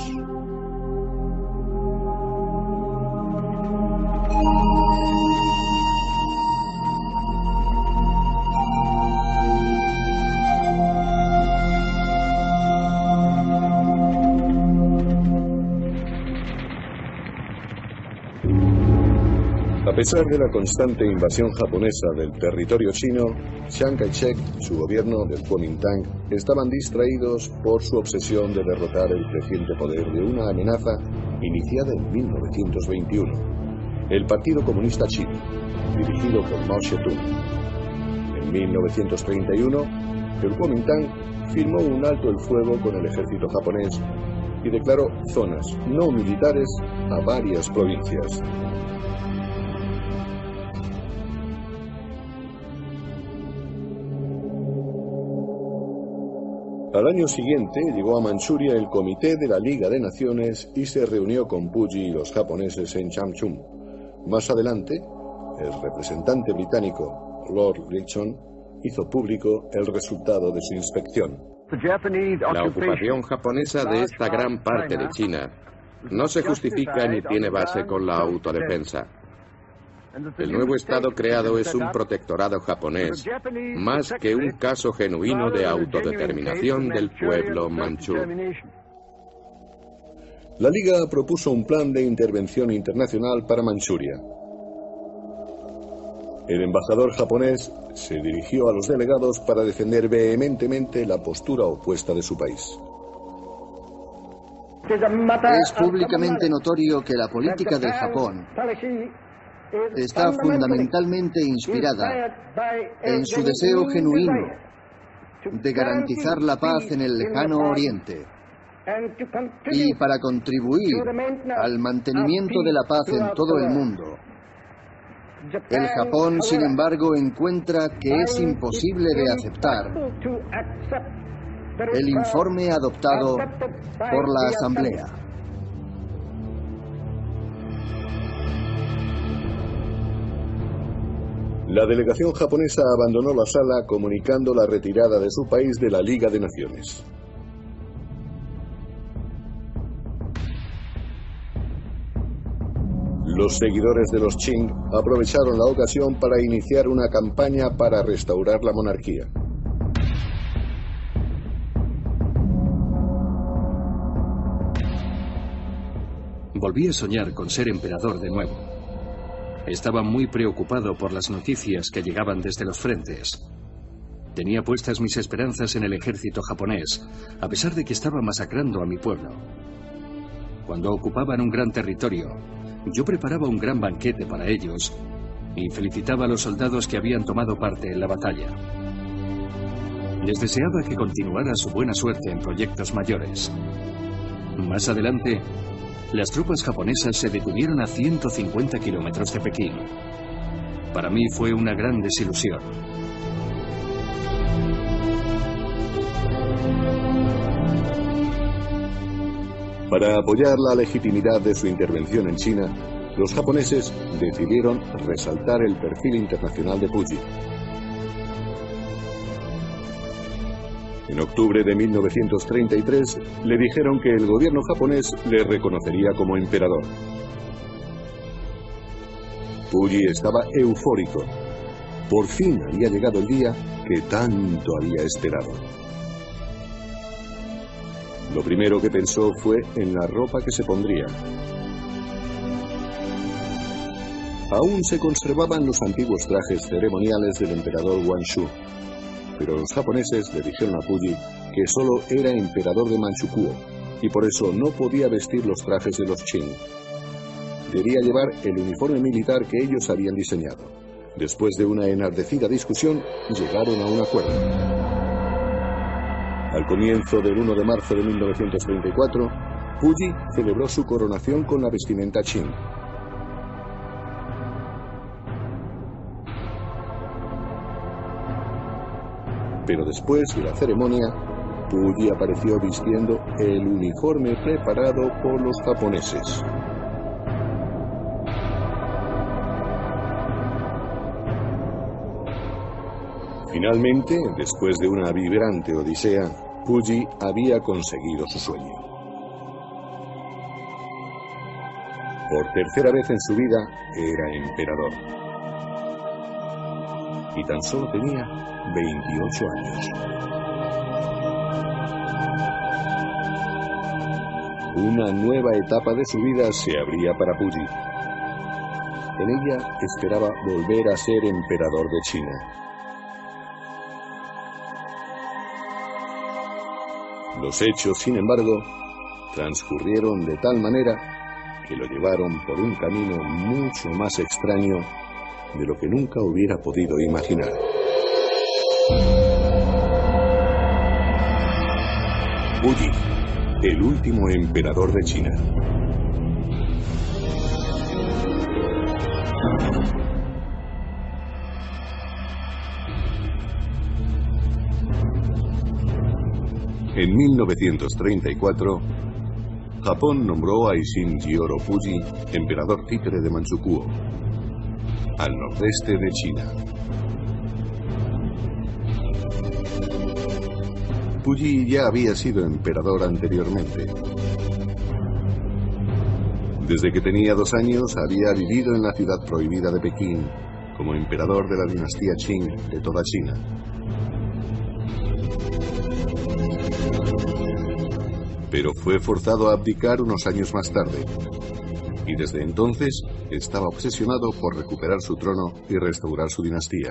Pesar de la constante invasión japonesa del territorio chino, Chiang Kai-shek, su gobierno del Kuomintang, estaban distraídos por su obsesión de derrotar el creciente poder de una amenaza iniciada en 1921, el Partido Comunista Chino, dirigido por Mao Zedong. En 1931, el Kuomintang firmó un alto el fuego con el ejército japonés y declaró zonas no militares a varias provincias. Al año siguiente llegó a Manchuria el Comité de la Liga de Naciones y se reunió con Puyi y los japoneses en Chamchum. Más adelante, el representante británico Lord Richon hizo público el resultado de su inspección. La ocupación japonesa de esta gran parte de China no se justifica ni tiene base con la autodefensa. El nuevo Estado creado es un protectorado japonés, más que un caso genuino de autodeterminación del pueblo manchú. La Liga propuso un plan de intervención internacional para Manchuria. El embajador japonés se dirigió a los delegados para defender vehementemente la postura opuesta de su país. Es públicamente notorio que la política del Japón está fundamentalmente inspirada en su deseo genuino de garantizar la paz en el lejano oriente y para contribuir al mantenimiento de la paz en todo el mundo. El Japón, sin embargo, encuentra que es imposible de aceptar el informe adoptado por la Asamblea. La delegación japonesa abandonó la sala comunicando la retirada de su país de la Liga de Naciones. Los seguidores de los Qing aprovecharon la ocasión para iniciar una campaña para restaurar la monarquía. Volví a soñar con ser emperador de nuevo. Estaba muy preocupado por las noticias que llegaban desde los frentes. Tenía puestas mis esperanzas en el ejército japonés, a pesar de que estaba masacrando a mi pueblo. Cuando ocupaban un gran territorio, yo preparaba un gran banquete para ellos y felicitaba a los soldados que habían tomado parte en la batalla. Les deseaba que continuara su buena suerte en proyectos mayores. Más adelante, las tropas japonesas se detuvieron a 150 kilómetros de Pekín. Para mí fue una gran desilusión. Para apoyar la legitimidad de su intervención en China, los japoneses decidieron resaltar el perfil internacional de Puyi. En octubre de 1933 le dijeron que el gobierno japonés le reconocería como emperador. Puyi estaba eufórico. Por fin había llegado el día que tanto había esperado. Lo primero que pensó fue en la ropa que se pondría. Aún se conservaban los antiguos trajes ceremoniales del emperador Wanshu, pero los japoneses le dijeron a Puyi que solo era emperador de Manchukuo y por eso no podía vestir los trajes de los Qing. Debía llevar el uniforme militar que ellos habían diseñado. Después de una enardecida discusión, llegaron a un acuerdo. Al comienzo del 1 de marzo de 1934, Puyi celebró su coronación con la vestimenta Qing. Pero después de la ceremonia, Puyi apareció vistiendo el uniforme preparado por los japoneses. Finalmente, después de una vibrante odisea, Puyi había conseguido su sueño. Por tercera vez en su vida era emperador. Y tan solo tenía 28 años. Una nueva etapa de su vida se abría para Puyi. En ella esperaba volver a ser emperador de China. Los hechos, sin embargo, transcurrieron de tal manera que lo llevaron por un camino mucho más extraño de lo que nunca hubiera podido imaginar. Puyi, el último emperador de China. En 1934, Japón nombró a Ishin Jioro Puyi emperador títere de Manchukuo, al nordeste de China. Puyi ya había sido emperador anteriormente. Desde que tenía dos años había vivido en la ciudad prohibida de Pekín como emperador de la dinastía Qing de toda China. pero fue forzado a abdicar unos años más tarde. Y desde entonces estaba obsesionado por recuperar su trono y restaurar su dinastía.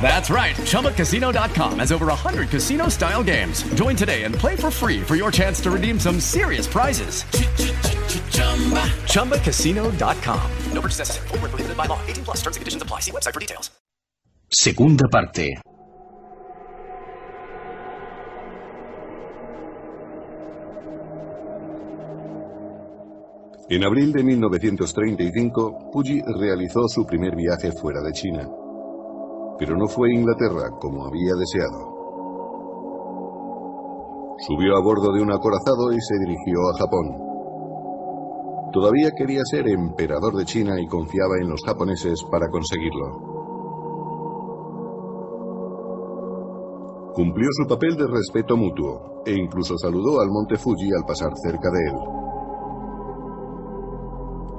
That's right. ChumbaCasino.com has over 100 casino style games. Join today and play for free for your chance to redeem some serious prizes. ChumbaCasino.com. No purchase necessary. Full prohibited by law. 18 plus terms and conditions apply. See website for details. Segunda parte. En abril de 1935, Puyi realizó su primer viaje fuera de China pero no fue Inglaterra como había deseado. Subió a bordo de un acorazado y se dirigió a Japón. Todavía quería ser emperador de China y confiaba en los japoneses para conseguirlo. Cumplió su papel de respeto mutuo e incluso saludó al monte Fuji al pasar cerca de él.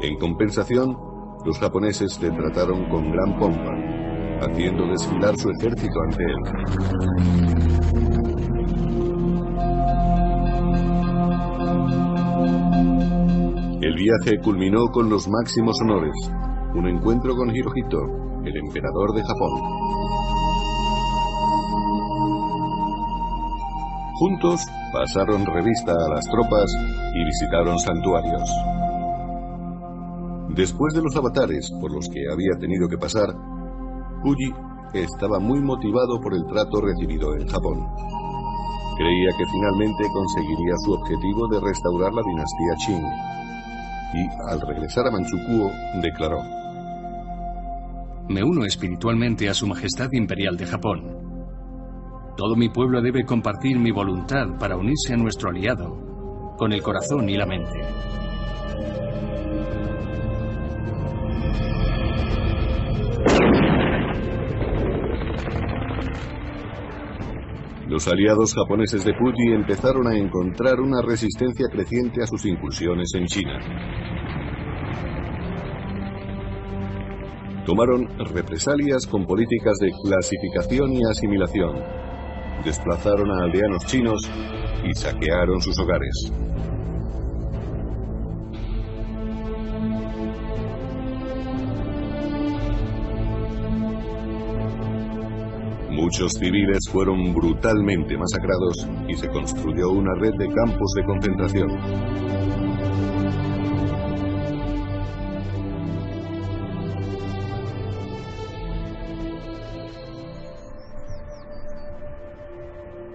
En compensación, los japoneses le trataron con gran pompa, haciendo desfilar su ejército ante él. El viaje culminó con los máximos honores, un encuentro con Hirohito, el emperador de Japón. Juntos pasaron revista a las tropas y visitaron santuarios. Después de los avatares por los que había tenido que pasar, Puyi estaba muy motivado por el trato recibido en Japón. Creía que finalmente conseguiría su objetivo de restaurar la dinastía Qing. Y al regresar a Manchukuo, declaró: Me uno espiritualmente a Su Majestad Imperial de Japón. Todo mi pueblo debe compartir mi voluntad para unirse a nuestro aliado, con el corazón y la mente. Los aliados japoneses de Puyi empezaron a encontrar una resistencia creciente a sus incursiones en China. Tomaron represalias con políticas de clasificación y asimilación. Desplazaron a aldeanos chinos y saquearon sus hogares. Muchos civiles fueron brutalmente masacrados y se construyó una red de campos de concentración.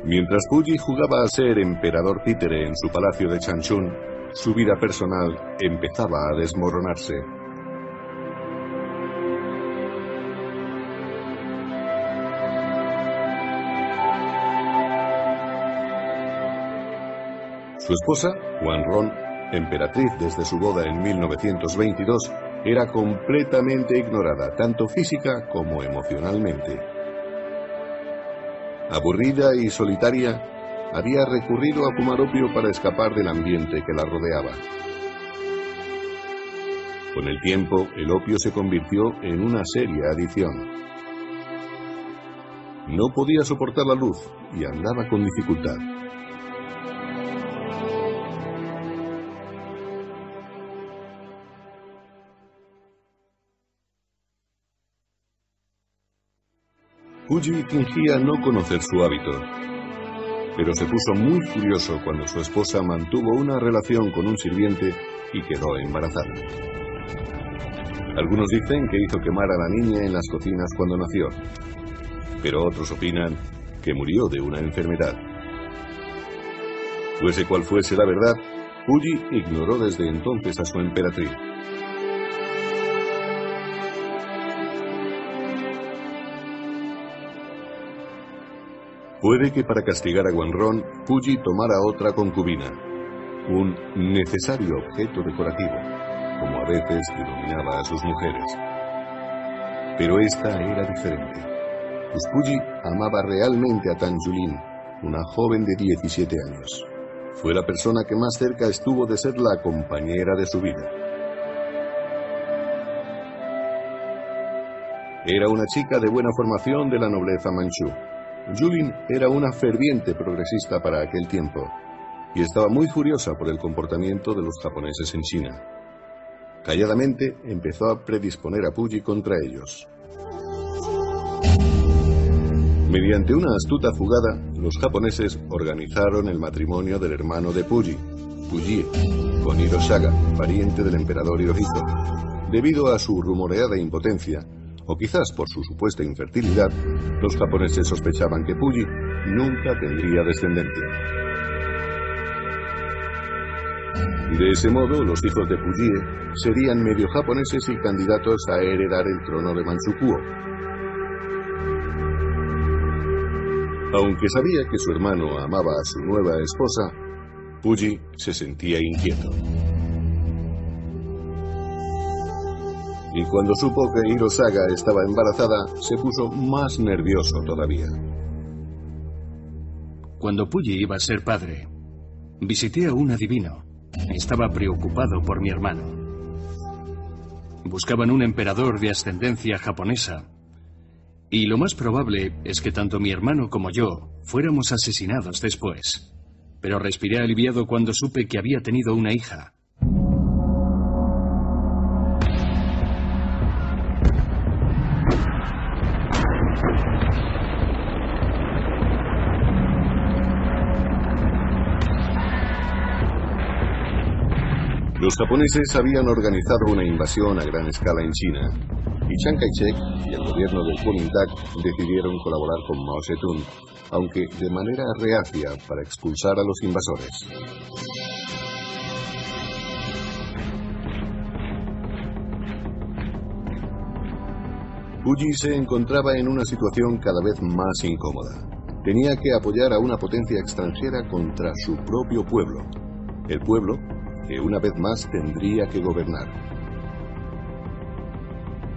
Mientras Puyi jugaba a ser emperador títere en su palacio de Changchun, su vida personal empezaba a desmoronarse. Su esposa, Ron, emperatriz desde su boda en 1922, era completamente ignorada, tanto física como emocionalmente. Aburrida y solitaria, había recurrido a fumar opio para escapar del ambiente que la rodeaba. Con el tiempo, el opio se convirtió en una seria adicción. No podía soportar la luz y andaba con dificultad. Puyi fingía no conocer su hábito, pero se puso muy furioso cuando su esposa mantuvo una relación con un sirviente y quedó embarazada. Algunos dicen que hizo quemar a la niña en las cocinas cuando nació, pero otros opinan que murió de una enfermedad. Fuese cual fuese la verdad, Puyi ignoró desde entonces a su emperatriz. Puede que para castigar a Guanrón, Puyi tomara otra concubina, un necesario objeto decorativo, como a veces denominaba a sus mujeres. Pero esta era diferente. Pues Puyi amaba realmente a Tanjulin, una joven de 17 años. Fue la persona que más cerca estuvo de ser la compañera de su vida. Era una chica de buena formación de la nobleza manchú Julin era una ferviente progresista para aquel tiempo y estaba muy furiosa por el comportamiento de los japoneses en China. Calladamente empezó a predisponer a Puyi contra ellos. Mediante una astuta jugada, los japoneses organizaron el matrimonio del hermano de Puyi, Puyi, con Hiroshaga, pariente del emperador Hirohito. Debido a su rumoreada impotencia, o quizás por su supuesta infertilidad, los japoneses sospechaban que Puyi nunca tendría descendencia. De ese modo, los hijos de Puyi serían medio japoneses y candidatos a heredar el trono de Manchukuo. Aunque sabía que su hermano amaba a su nueva esposa, Puyi se sentía inquieto. Y cuando supo que Hirosaga estaba embarazada, se puso más nervioso todavía. Cuando Puyi iba a ser padre, visité a un adivino. Estaba preocupado por mi hermano. Buscaban un emperador de ascendencia japonesa. Y lo más probable es que tanto mi hermano como yo fuéramos asesinados después. Pero respiré aliviado cuando supe que había tenido una hija. Los japoneses habían organizado una invasión a gran escala en China y Chiang Kai-shek y el gobierno del Kuomintang decidieron colaborar con Mao Zedong, aunque de manera reacia para expulsar a los invasores. Puyi se encontraba en una situación cada vez más incómoda. Tenía que apoyar a una potencia extranjera contra su propio pueblo, el pueblo que una vez más tendría que gobernar.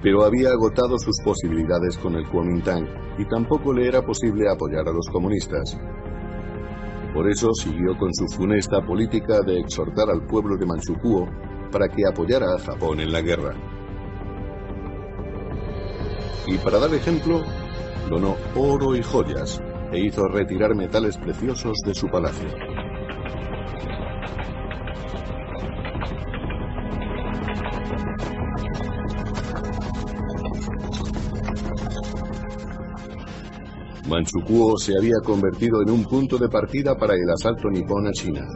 Pero había agotado sus posibilidades con el Kuomintang y tampoco le era posible apoyar a los comunistas. Por eso siguió con su funesta política de exhortar al pueblo de Manchukuo para que apoyara a Japón en la guerra y para dar ejemplo, donó oro y joyas e hizo retirar metales preciosos de su palacio. Manchukuo se había convertido en un punto de partida para el asalto nipón a China.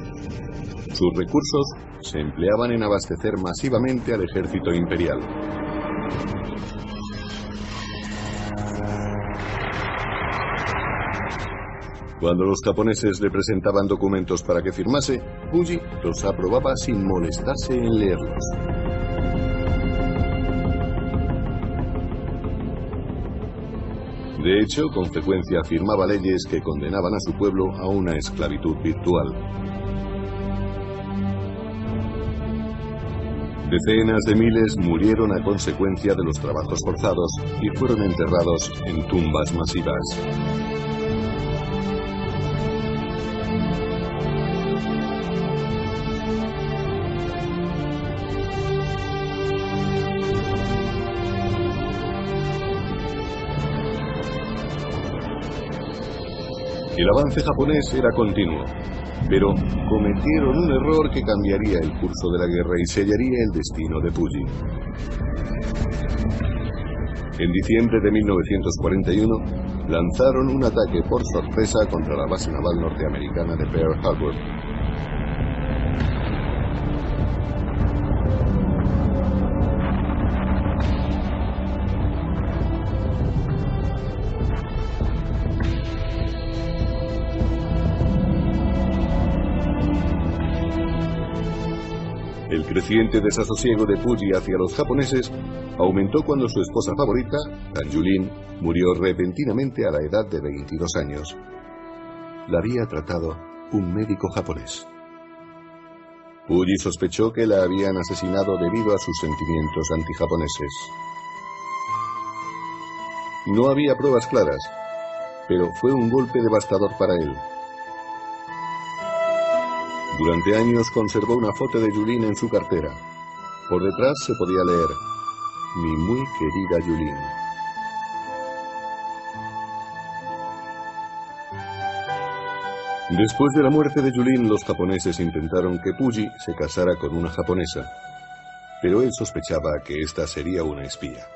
Sus recursos se empleaban en abastecer masivamente al ejército imperial. Cuando los japoneses le presentaban documentos para que firmase, Fuji los aprobaba sin molestarse en leerlos. De hecho, con frecuencia firmaba leyes que condenaban a su pueblo a una esclavitud virtual. Decenas de miles murieron a consecuencia de los trabajos forzados y fueron enterrados en tumbas masivas. El avance japonés era continuo, pero cometieron un error que cambiaría el curso de la guerra y sellaría el destino de Puyi. En diciembre de 1941 lanzaron un ataque por sorpresa contra la base naval norteamericana de Pearl Harbor creciente desasosiego de Puyi hacia los japoneses aumentó cuando su esposa favorita, Anjulin, murió repentinamente a la edad de 22 años. La había tratado un médico japonés. Puyi sospechó que la habían asesinado debido a sus sentimientos antijaponeses. No había pruebas claras, pero fue un golpe devastador para él. Durante años conservó una foto de Yulín en su cartera. Por detrás se podía leer, mi muy querida Yulín. Después de la muerte de Yulín, los japoneses intentaron que Puyi se casara con una japonesa, pero él sospechaba que esta sería una espía.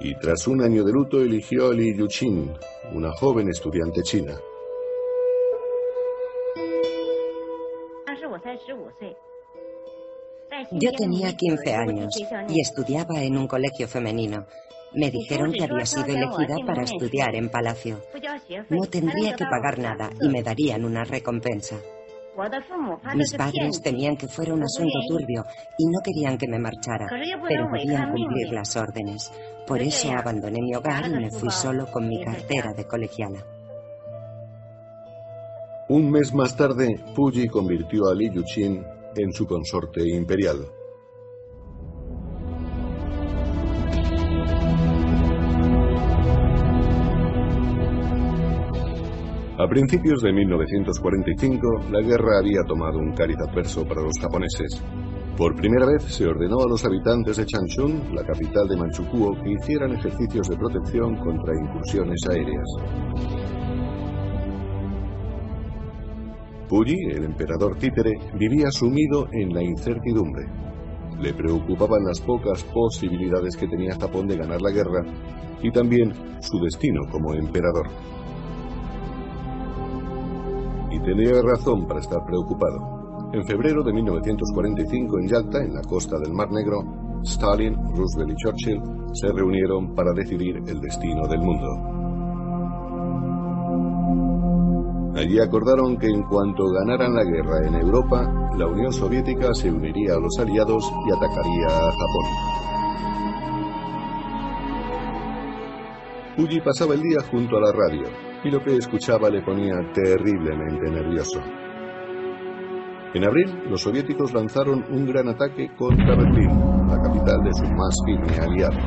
Y tras un año de luto eligió a Li Yuchin, una joven estudiante china. Yo tenía 15 años y estudiaba en un colegio femenino. Me dijeron que había sido elegida para estudiar en Palacio. No tendría que pagar nada y me darían una recompensa. Mis padres temían que fuera un asunto turbio y no querían que me marchara, pero podían cumplir las órdenes. Por eso abandoné mi hogar y me fui solo con mi cartera de colegiala. Un mes más tarde, Puyi convirtió a Li Yuqin en su consorte imperial. A principios de 1945, la guerra había tomado un cariz adverso para los japoneses. Por primera vez se ordenó a los habitantes de Changchun, la capital de Manchukuo, que hicieran ejercicios de protección contra incursiones aéreas. Puyi, el emperador títere, vivía sumido en la incertidumbre. Le preocupaban las pocas posibilidades que tenía Japón de ganar la guerra y también su destino como emperador. Y tenía razón para estar preocupado. En febrero de 1945, en Yalta, en la costa del Mar Negro, Stalin, Roosevelt y Churchill se reunieron para decidir el destino del mundo. Allí acordaron que en cuanto ganaran la guerra en Europa, la Unión Soviética se uniría a los aliados y atacaría a Japón. Puyi pasaba el día junto a la radio y lo que escuchaba le ponía terriblemente nervioso. En abril, los soviéticos lanzaron un gran ataque contra Berlín, la capital de su más firme aliado.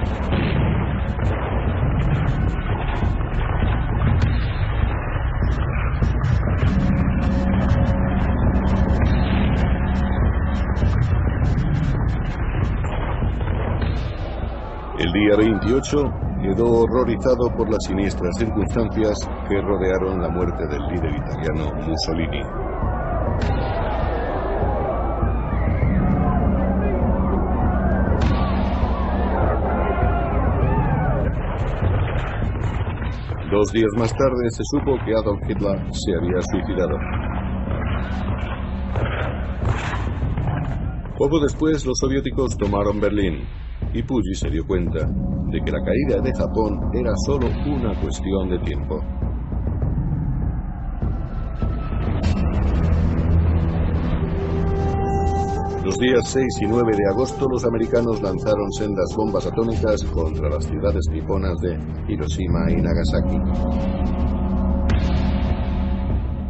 El día 28 quedó horrorizado por las siniestras circunstancias que rodearon la muerte del líder italiano Mussolini. Dos días más tarde se supo que Adolf Hitler se había suicidado. Poco después los soviéticos tomaron Berlín y Puyi se dio cuenta de que la caída de Japón era solo una cuestión de tiempo. Los días 6 y 9 de agosto los americanos lanzaron sendas bombas atómicas contra las ciudades niponas de Hiroshima y Nagasaki.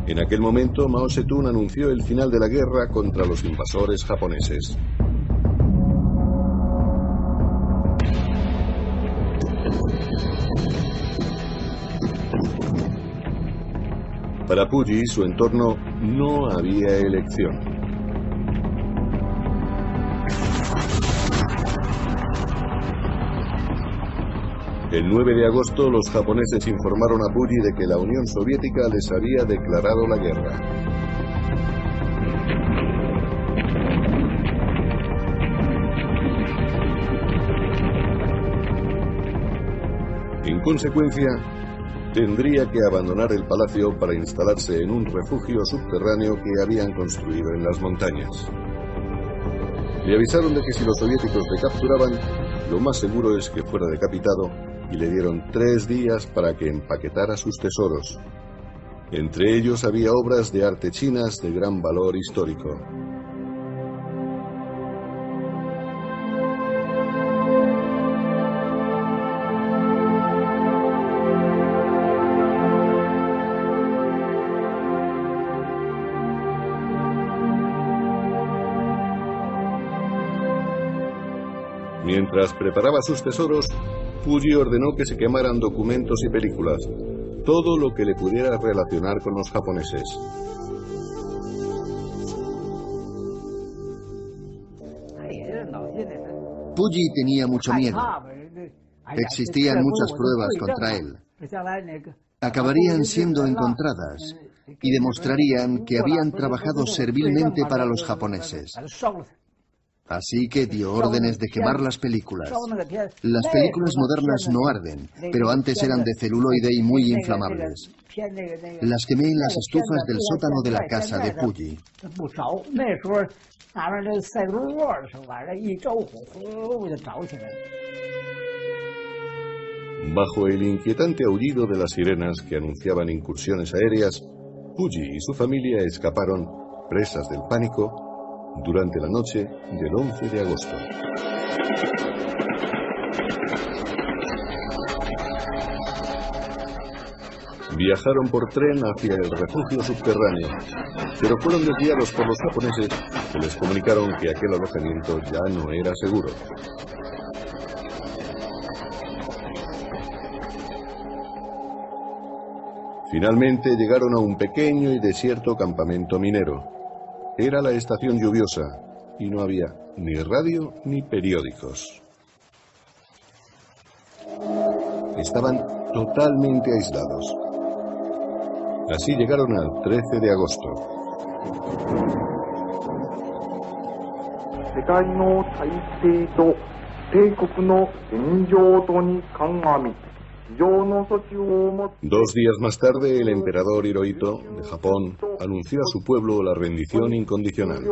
En aquel momento Mao Zedong anunció el final de la guerra contra los invasores japoneses. Para Puyi y su entorno no había elección. El 9 de agosto los japoneses informaron a Puyi de que la Unión Soviética les había declarado la guerra. En consecuencia, tendría que abandonar el palacio para instalarse en un refugio subterráneo que habían construido en las montañas. Le avisaron de que si los soviéticos le capturaban, lo más seguro es que fuera decapitado y le dieron tres días para que empaquetara sus tesoros. Entre ellos había obras de arte chinas de gran valor histórico. Mientras preparaba sus tesoros, Fuji ordenó que se quemaran documentos y películas, todo lo que le pudiera relacionar con los japoneses. Puyi tenía mucho miedo. Existían muchas pruebas contra él. Acabarían siendo encontradas y demostrarían que habían trabajado servilmente para los japoneses. Así que dio órdenes de quemar las películas. Las películas modernas no arden, pero antes eran de celuloide y muy inflamables. Las quemé en las estufas del sótano de la casa de Puyi. Bajo el inquietante aullido de las sirenas que anunciaban incursiones aéreas, Puyi y su familia escaparon, presas del pánico, durante la noche del 11 de agosto. Viajaron por tren hacia el refugio subterráneo, pero fueron desviados por los japoneses que les comunicaron que aquel alojamiento ya no era seguro. Finalmente llegaron a un pequeño y desierto campamento minero. Era la estación lluviosa y no había ni radio ni periódicos. Estaban totalmente aislados. Así llegaron al 13 de agosto. Dos días más tarde, el emperador Hirohito de Japón anunció a su pueblo la rendición incondicional.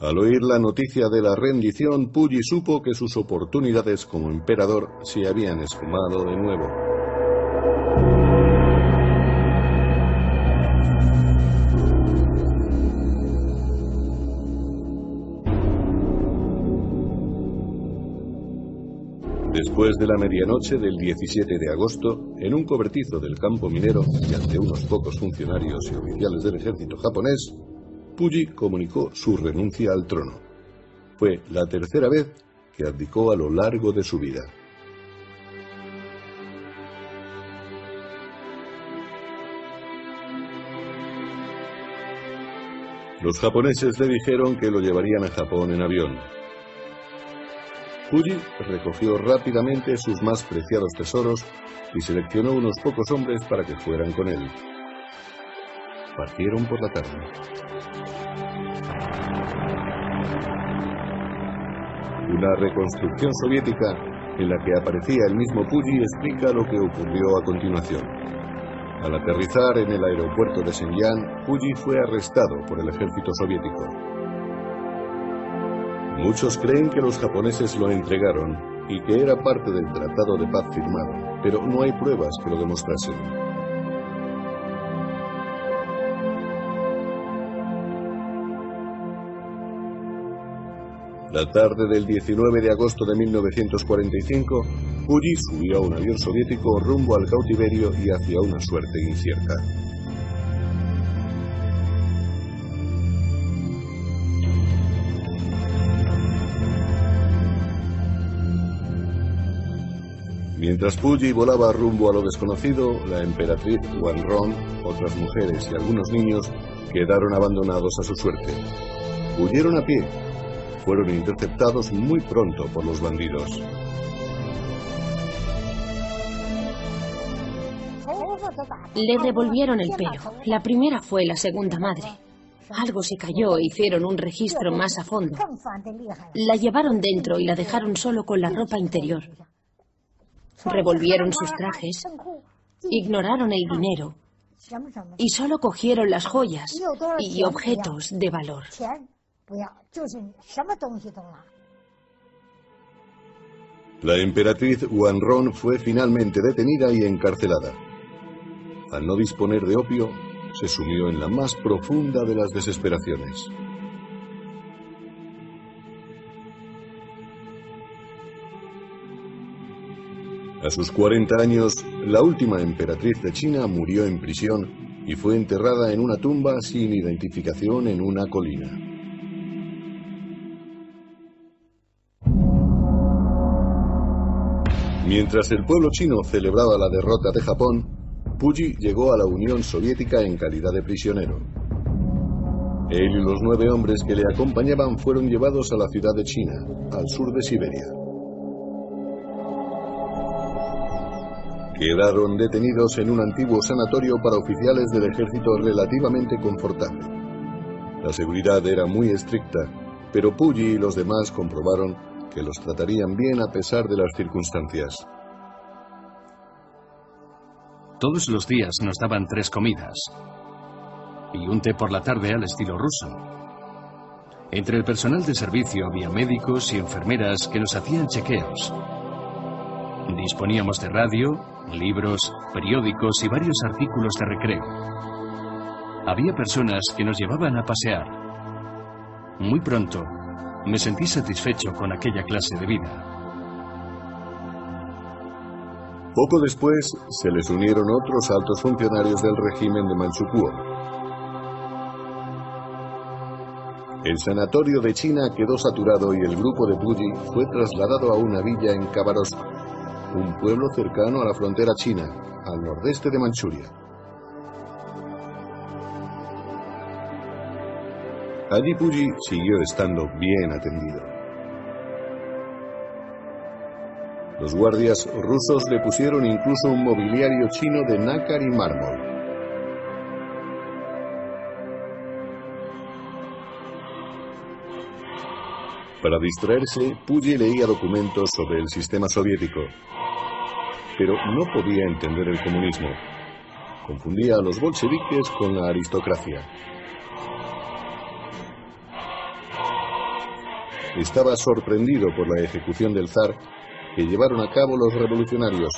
Al oír la noticia de la rendición, Puyi supo que sus oportunidades como emperador se habían esfumado de nuevo. Después de la medianoche del 17 de agosto, en un cobertizo del campo minero y ante unos pocos funcionarios y oficiales del ejército japonés, Puyi comunicó su renuncia al trono. Fue la tercera vez que abdicó a lo largo de su vida. Los japoneses le dijeron que lo llevarían a Japón en avión. Puyi recogió rápidamente sus más preciados tesoros y seleccionó unos pocos hombres para que fueran con él. Partieron por la tarde. Una reconstrucción soviética en la que aparecía el mismo Puyi explica lo que ocurrió a continuación. Al aterrizar en el aeropuerto de Shenyang, Puyi fue arrestado por el ejército soviético. Muchos creen que los japoneses lo entregaron y que era parte del tratado de paz firmado, pero no hay pruebas que lo demostrasen. La tarde del 19 de agosto de 1945, Puyi subió a un avión soviético rumbo al cautiverio y hacia una suerte incierta. Mientras Puyi volaba rumbo a lo desconocido, la emperatriz Wanron, otras mujeres y algunos niños quedaron abandonados a su suerte. Huyeron a pie. Fueron interceptados muy pronto por los bandidos. Le revolvieron el pelo. La primera fue la segunda madre. Algo se cayó e hicieron un registro más a fondo. La llevaron dentro y la dejaron solo con la ropa interior. Revolvieron sus trajes, ignoraron el dinero y solo cogieron las joyas y objetos de valor. La emperatriz Wanron fue finalmente detenida y encarcelada. Al no disponer de opio, se sumió en la más profunda de las desesperaciones. A sus 40 años, la última emperatriz de China murió en prisión y fue enterrada en una tumba sin identificación en una colina. Mientras el pueblo chino celebraba la derrota de Japón, Puyi llegó a la Unión Soviética en calidad de prisionero. Él y los nueve hombres que le acompañaban fueron llevados a la ciudad de China, al sur de Siberia. Quedaron detenidos en un antiguo sanatorio para oficiales del ejército relativamente confortable. La seguridad era muy estricta, pero Puyi y los demás comprobaron que los tratarían bien a pesar de las circunstancias. Todos los días nos daban tres comidas y un té por la tarde al estilo ruso. Entre el personal de servicio había médicos y enfermeras que nos hacían chequeos. Disponíamos de radio, libros, periódicos y varios artículos de recreo. Había personas que nos llevaban a pasear. Muy pronto me sentí satisfecho con aquella clase de vida. Poco después se les unieron otros altos funcionarios del régimen de Manchukuo. El sanatorio de China quedó saturado y el grupo de Puyi fue trasladado a una villa en Khabarovsk, un pueblo cercano a la frontera china, al nordeste de Manchuria. Allí Puyi siguió estando bien atendido. Los guardias rusos le pusieron incluso un mobiliario chino de nácar y mármol. Para distraerse, Puyi leía documentos sobre el sistema soviético, pero no podía entender el comunismo. Confundía a los bolcheviques con la aristocracia. Estaba sorprendido por la ejecución del zar que llevaron a cabo los revolucionarios.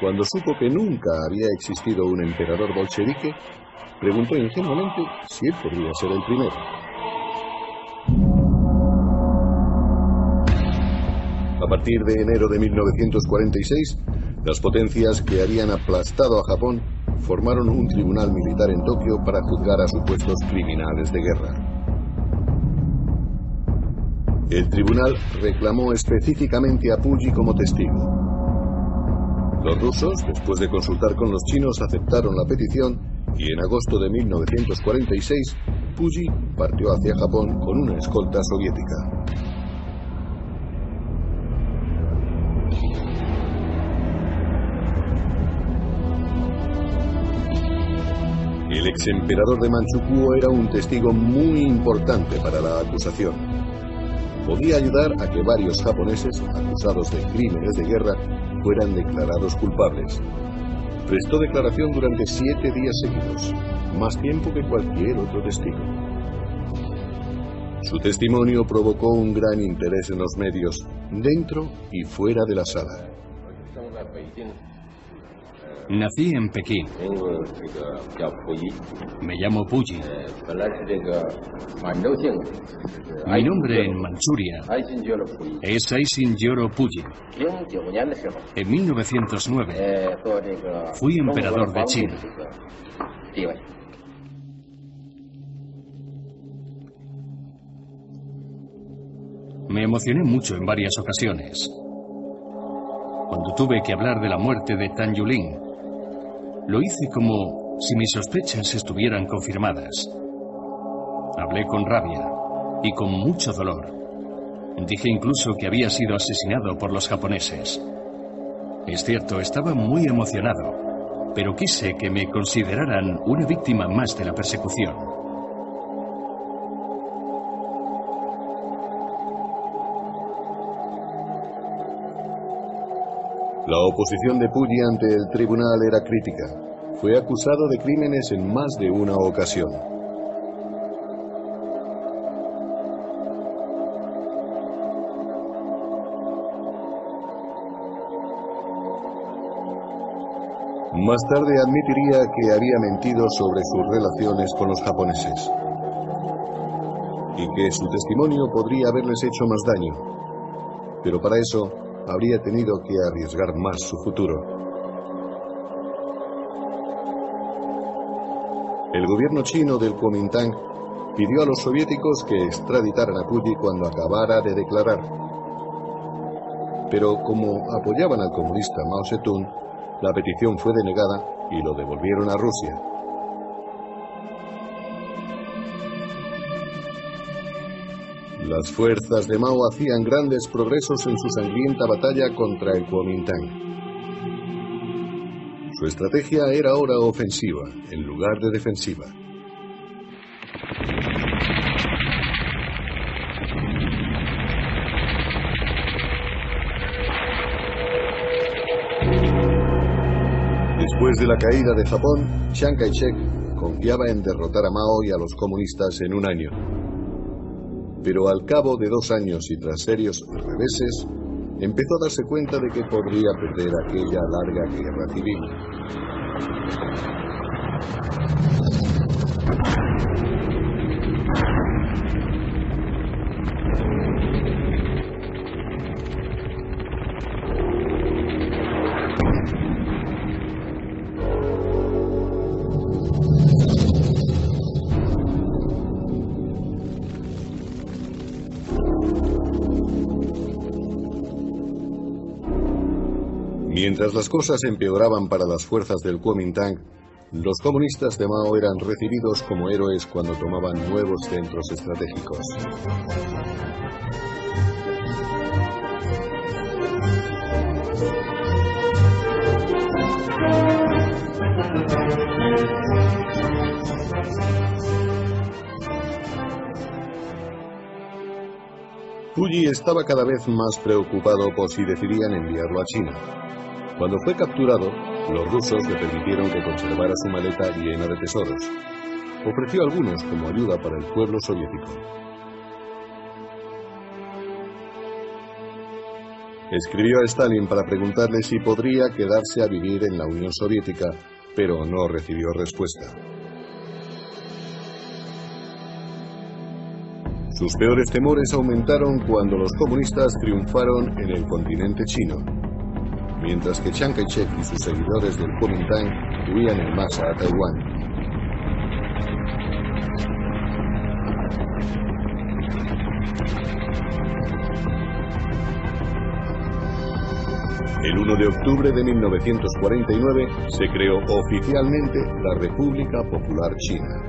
Cuando supo que nunca había existido un emperador bolchevique, preguntó ingenuamente si él podría ser el primero. A partir de enero de 1946, las potencias que habían aplastado a Japón formaron un tribunal militar en Tokio para juzgar a supuestos criminales de guerra. El tribunal reclamó específicamente a Puyi como testigo. Los rusos, después de consultar con los chinos, aceptaron la petición y en agosto de 1946, Puyi partió hacia Japón con una escolta soviética. El ex emperador de Manchukuo era un testigo muy importante para la acusación. Podía ayudar a que varios japoneses acusados de crímenes de guerra fueran declarados culpables. Prestó declaración durante siete días seguidos, más tiempo que cualquier otro testigo. Su testimonio provocó un gran interés en los medios, dentro y fuera de la sala. Nací en Pekín. Me llamo Puyi. Mi nombre en Manchuria es Aisin Yoro Puyi. En 1909 fui emperador de China. Me emocioné mucho en varias ocasiones. Cuando tuve que hablar de la muerte de Tan Yulin, lo hice como si mis sospechas estuvieran confirmadas. Hablé con rabia y con mucho dolor. Dije incluso que había sido asesinado por los japoneses. Es cierto, estaba muy emocionado, pero quise que me consideraran una víctima más de la persecución. La oposición de Puyi ante el tribunal era crítica. Fue acusado de crímenes en más de una ocasión. Más tarde admitiría que había mentido sobre sus relaciones con los japoneses y que su testimonio podría haberles hecho más daño. Pero para eso habría tenido que arriesgar más su futuro. El gobierno chino del Kuomintang pidió a los soviéticos que extraditaran a Puyi cuando acabara de declarar. Pero como apoyaban al comunista Mao Zedong, la petición fue denegada y lo devolvieron a Rusia. Las fuerzas de Mao hacían grandes progresos en su sangrienta batalla contra el Kuomintang. Su estrategia era ahora ofensiva en lugar de defensiva. Después de la caída de Japón, Chiang Kai-shek confiaba en derrotar a Mao y a los comunistas en un año. Pero al cabo de dos años y tras serios reveses, empezó a darse cuenta de que podría perder aquella larga guerra civil. Mientras las cosas empeoraban para las fuerzas del Kuomintang, los comunistas de Mao eran recibidos como héroes cuando tomaban nuevos centros estratégicos. Puyi estaba cada vez más preocupado por si decidían enviarlo a China. Cuando fue capturado, los rusos le permitieron que conservara su maleta llena de tesoros. Ofreció algunos como ayuda para el pueblo soviético. Escribió a Stalin para preguntarle si podría quedarse a vivir en la Unión Soviética, pero no recibió respuesta. Sus peores temores aumentaron cuando los comunistas triunfaron en el continente chino, mientras que Chiang Kai-shek y sus seguidores del Kuomintang huían en masa a Taiwán. El 1 de octubre de 1949 se creó oficialmente la República Popular China.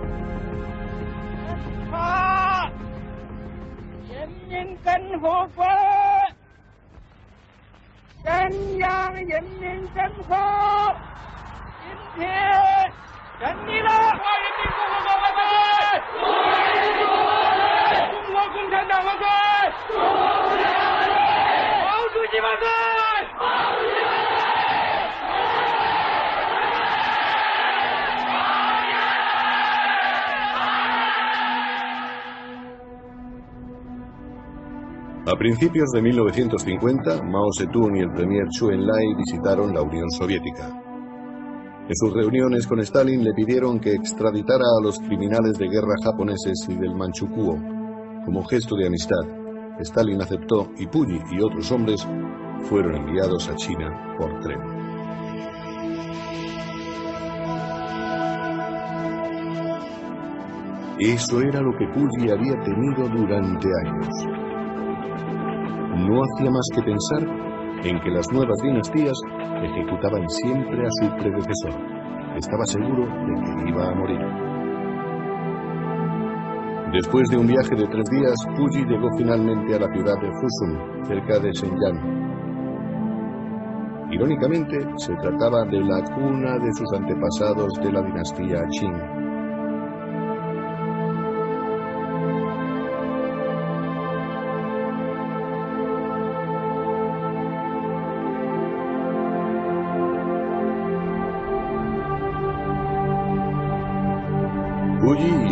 A principios de 1950, Mao Zedong y el premier Chu Enlai visitaron la Unión Soviética. En sus reuniones con Stalin le pidieron que extraditara a los criminales de guerra japoneses y del Manchukuo. Como gesto de amistad, Stalin aceptó y Puyi y otros hombres fueron enviados a China por tren. Eso era lo que Puyi había temido durante años no hacía más que pensar en que las nuevas dinastías ejecutaban siempre a su predecesor. Estaba seguro de que iba a morir. Después de un viaje de tres días, Puyi llegó finalmente a la ciudad de Fusun, cerca de Shenyang. Irónicamente, se trataba de la cuna de sus antepasados de la dinastía Qing.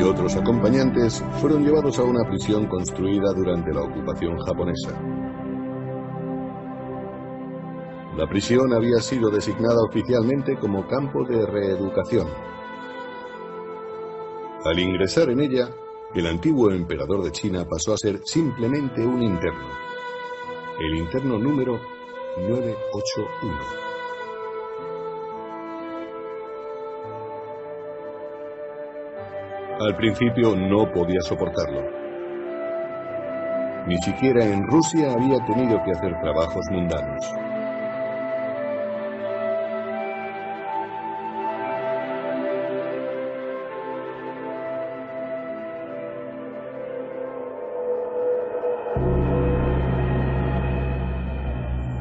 Otros acompañantes fueron llevados a una prisión construida durante la ocupación japonesa. La prisión había sido designada oficialmente como campo de reeducación. Al ingresar en ella, el antiguo emperador de China pasó a ser simplemente un interno. El interno número 981. Al principio no podía soportarlo. Ni siquiera en Rusia había tenido que hacer trabajos mundanos.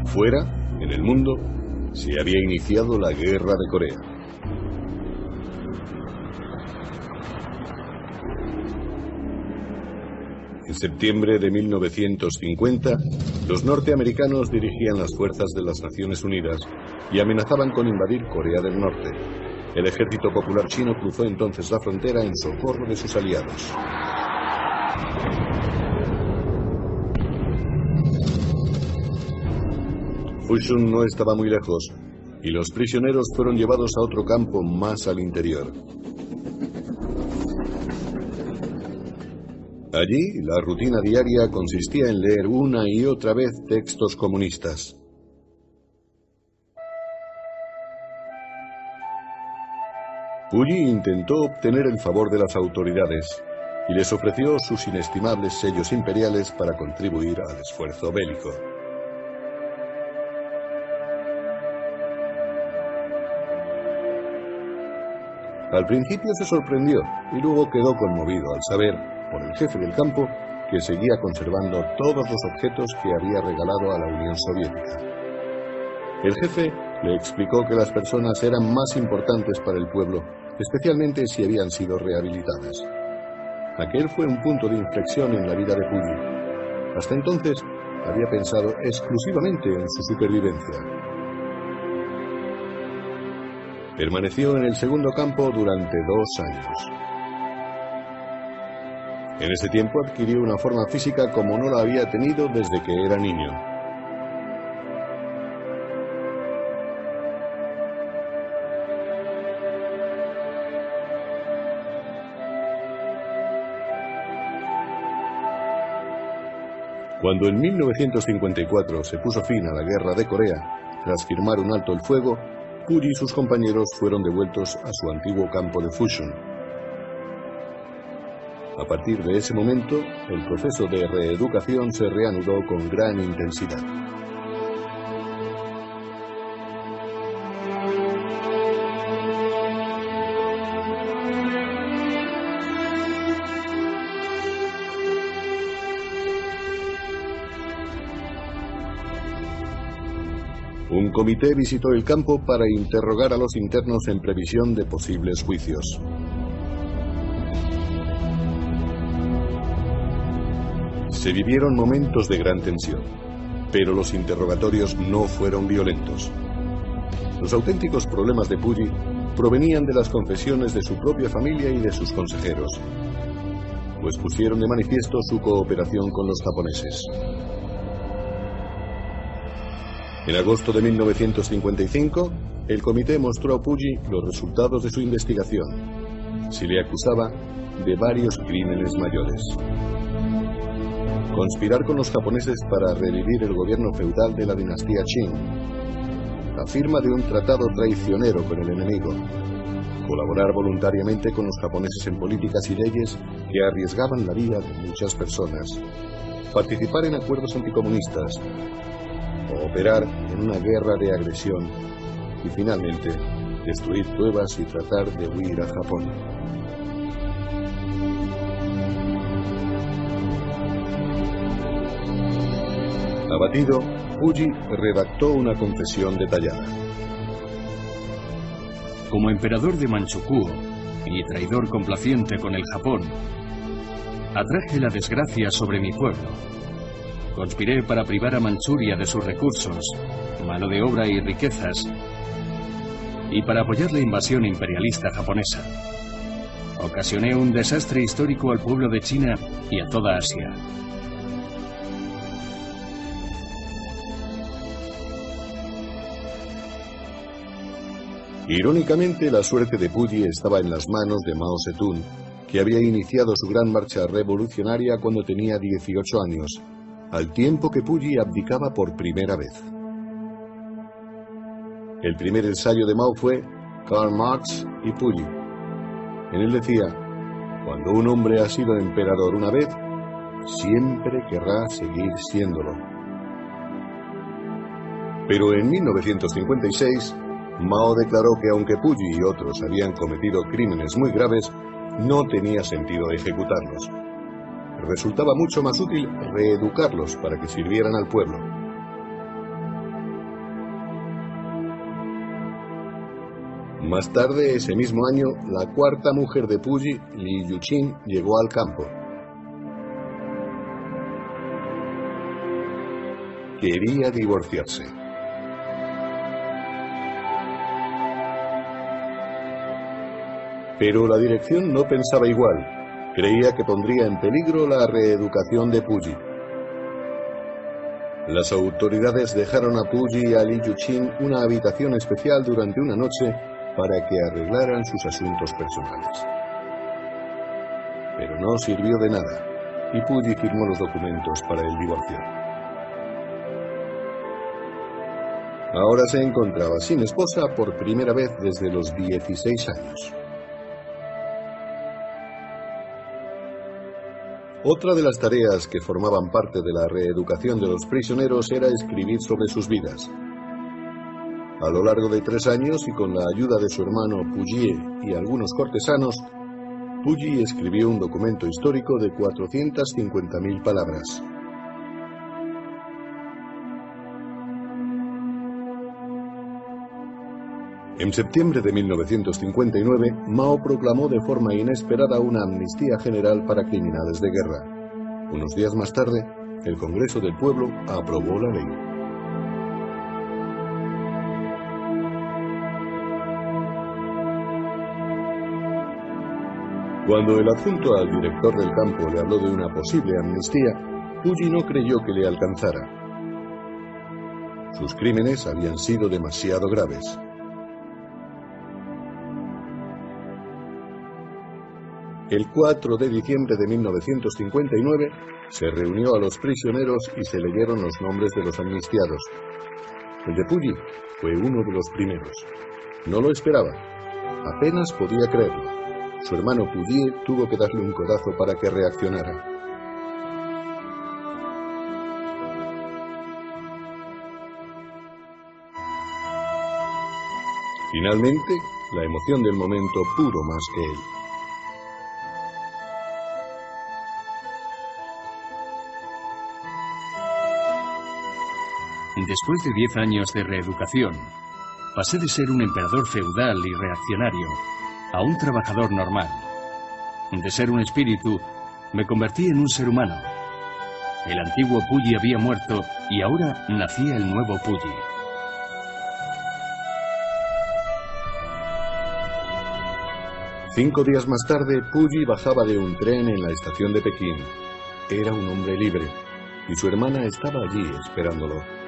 Fuera, en el mundo, se había iniciado la guerra de Corea. En septiembre de 1950, los norteamericanos dirigían las fuerzas de las Naciones Unidas y amenazaban con invadir Corea del Norte. El ejército popular chino cruzó entonces la frontera en socorro de sus aliados. Fushun no estaba muy lejos y los prisioneros fueron llevados a otro campo más al interior. Allí, la rutina diaria consistía en leer una y otra vez textos comunistas. Puyi intentó obtener el favor de las autoridades y les ofreció sus inestimables sellos imperiales para contribuir al esfuerzo bélico. Al principio se sorprendió y luego quedó conmovido al saber por el jefe del campo que seguía conservando todos los objetos que había regalado a la Unión Soviética. El jefe le explicó que las personas eran más importantes para el pueblo, especialmente si habían sido rehabilitadas. Aquel fue un punto de inflexión en la vida de Puyi. Hasta entonces había pensado exclusivamente en su supervivencia. Permaneció en el segundo campo durante dos años. En ese tiempo adquirió una forma física como no la había tenido desde que era niño. Cuando en 1954 se puso fin a la guerra de Corea, tras firmar un alto el fuego, Puyi y sus compañeros fueron devueltos a su antiguo campo de Fushun. A partir de ese momento, el proceso de reeducación se reanudó con gran intensidad. Un comité visitó el campo para interrogar a los internos en previsión de posibles juicios. Se vivieron momentos de gran tensión, pero los interrogatorios no fueron violentos. Los auténticos problemas de Puyi provenían de las confesiones de su propia familia y de sus consejeros, pues pusieron de manifiesto su cooperación con los japoneses. En agosto de 1955, el comité mostró a Puyi los resultados de su investigación. Se le acusaba de varios crímenes mayores. Conspirar con los japoneses para revivir el gobierno feudal de la dinastía Qing. La firma de un tratado traicionero con el enemigo. Colaborar voluntariamente con los japoneses en políticas y leyes que arriesgaban la vida de muchas personas. Participar en acuerdos anticomunistas, operar en una guerra de agresión y finalmente destruir pruebas y tratar de huir a Japón. Abatido, Fuji redactó una confesión detallada. Como emperador de Manchukuo y traidor complaciente con el Japón, atraje la desgracia sobre mi pueblo Conspiré para privar a Manchuria de sus recursos, mano de obra y riquezas, y para apoyar la invasión imperialista japonesa. Ocasioné un desastre histórico al pueblo de China y a toda Asia. Irónicamente, la suerte de Puyi estaba en las manos de Mao Zedong, que había iniciado su gran marcha revolucionaria cuando tenía 18 años al tiempo que Puyi abdicaba por primera vez. El primer ensayo de Mao fue Karl Marx y Puyi. En él decía, cuando un hombre ha sido emperador una vez, siempre querrá seguir siéndolo. Pero en 1956, Mao declaró que aunque Puyi y otros habían cometido crímenes muy graves, no tenía sentido ejecutarlos resultaba mucho más útil reeducarlos para que sirvieran al pueblo. Más tarde, ese mismo año, la cuarta mujer de Puyi, Li Yuqin, llegó al campo. Quería divorciarse. Pero la dirección no pensaba igual creía que pondría en peligro la reeducación de Puyi. Las autoridades dejaron a Puyi y a Li Yuqin una habitación especial durante una noche para que arreglaran sus asuntos personales. Pero no sirvió de nada y Puyi firmó los documentos para el divorcio. Ahora se encontraba sin esposa por primera vez desde los 16 años. Otra de las tareas que formaban parte de la reeducación de los prisioneros era escribir sobre sus vidas. A lo largo de tres años y con la ayuda de su hermano Puyi y algunos cortesanos, Puyi escribió un documento histórico de 450.000 palabras. En septiembre de 1959, Mao proclamó de forma inesperada una amnistía general para criminales de guerra. Unos días más tarde, el Congreso del Pueblo aprobó la ley. Cuando el adjunto al director del campo le habló de una posible amnistía, Puyi no creyó que le alcanzara. Sus crímenes habían sido demasiado graves. El 4 de diciembre de 1959 se reunió a los prisioneros y se leyeron los nombres de los amnistiados. El de Puyi fue uno de los primeros. No lo esperaba. Apenas podía creerlo. Su hermano Puyi tuvo que darle un codazo para que reaccionara. Finalmente, la emoción del momento pudo más que él. Después de diez años de reeducación, pasé de ser un emperador feudal y reaccionario a un trabajador normal. De ser un espíritu, me convertí en un ser humano. El antiguo Puyi había muerto y ahora nacía el nuevo Puyi. Cinco días más tarde, Puyi bajaba de un tren en la estación de Pekín. Era un hombre libre y su hermana estaba allí esperándolo.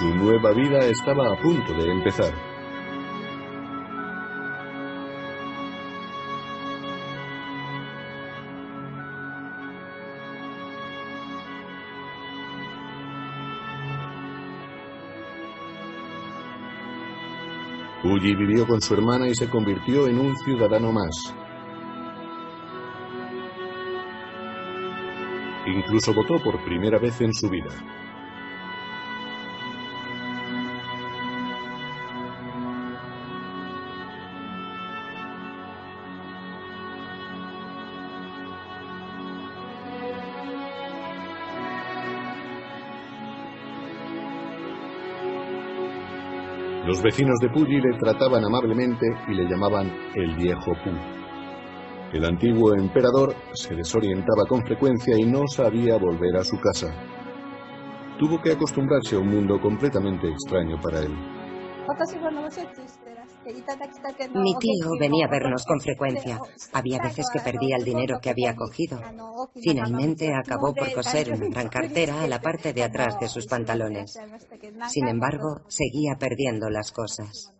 Su nueva vida estaba a punto de empezar. Puyi vivió con su hermana y se convirtió en un ciudadano más. Incluso votó por primera vez en su vida. Los vecinos de Puyi le trataban amablemente y le llamaban el viejo Pu. El antiguo emperador se desorientaba con frecuencia y no sabía volver a su casa. Tuvo que acostumbrarse a un mundo completamente extraño para él. Mi tío venía a vernos con frecuencia. Había veces que perdía el dinero que había cogido. Finalmente acabó por coser una gran cartera a la parte de atrás de sus pantalones. Sin embargo, seguía perdiendo las cosas.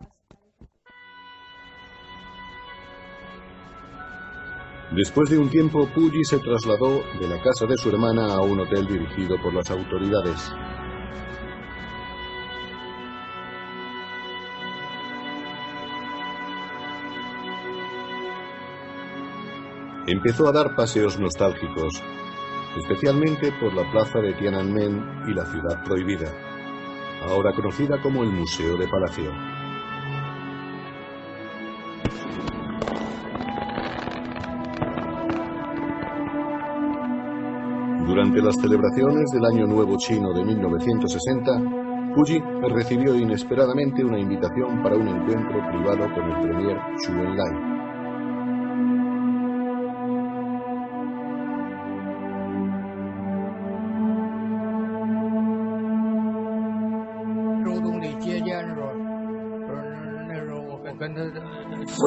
Después de un tiempo, Puyi se trasladó de la casa de su hermana a un hotel dirigido por las autoridades. Empezó a dar paseos nostálgicos, especialmente por la plaza de Tiananmen y la ciudad prohibida, ahora conocida como el Museo de Palacio. Durante las celebraciones del Año Nuevo Chino de 1960, Puyi recibió inesperadamente una invitación para un encuentro privado con el premier Xu Enlai.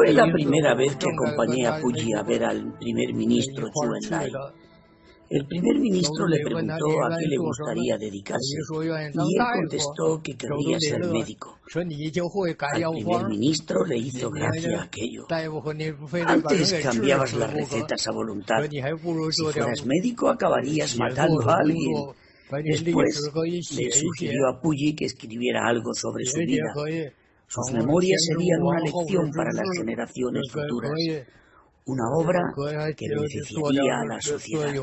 Fue la primera vez que acompañé a Puyi a ver al primer ministro Chu Enlai. El primer ministro le preguntó a qué le gustaría dedicarse y él contestó que querría ser médico. Al primer ministro le hizo gracia aquello. Antes cambiabas las recetas a voluntad. Si fueras médico acabarías matando a alguien. Después le sugirió a Puyi que escribiera algo sobre su vida. Sus memorias serían una lección para las generaciones futuras, una obra que beneficiaría a la sociedad.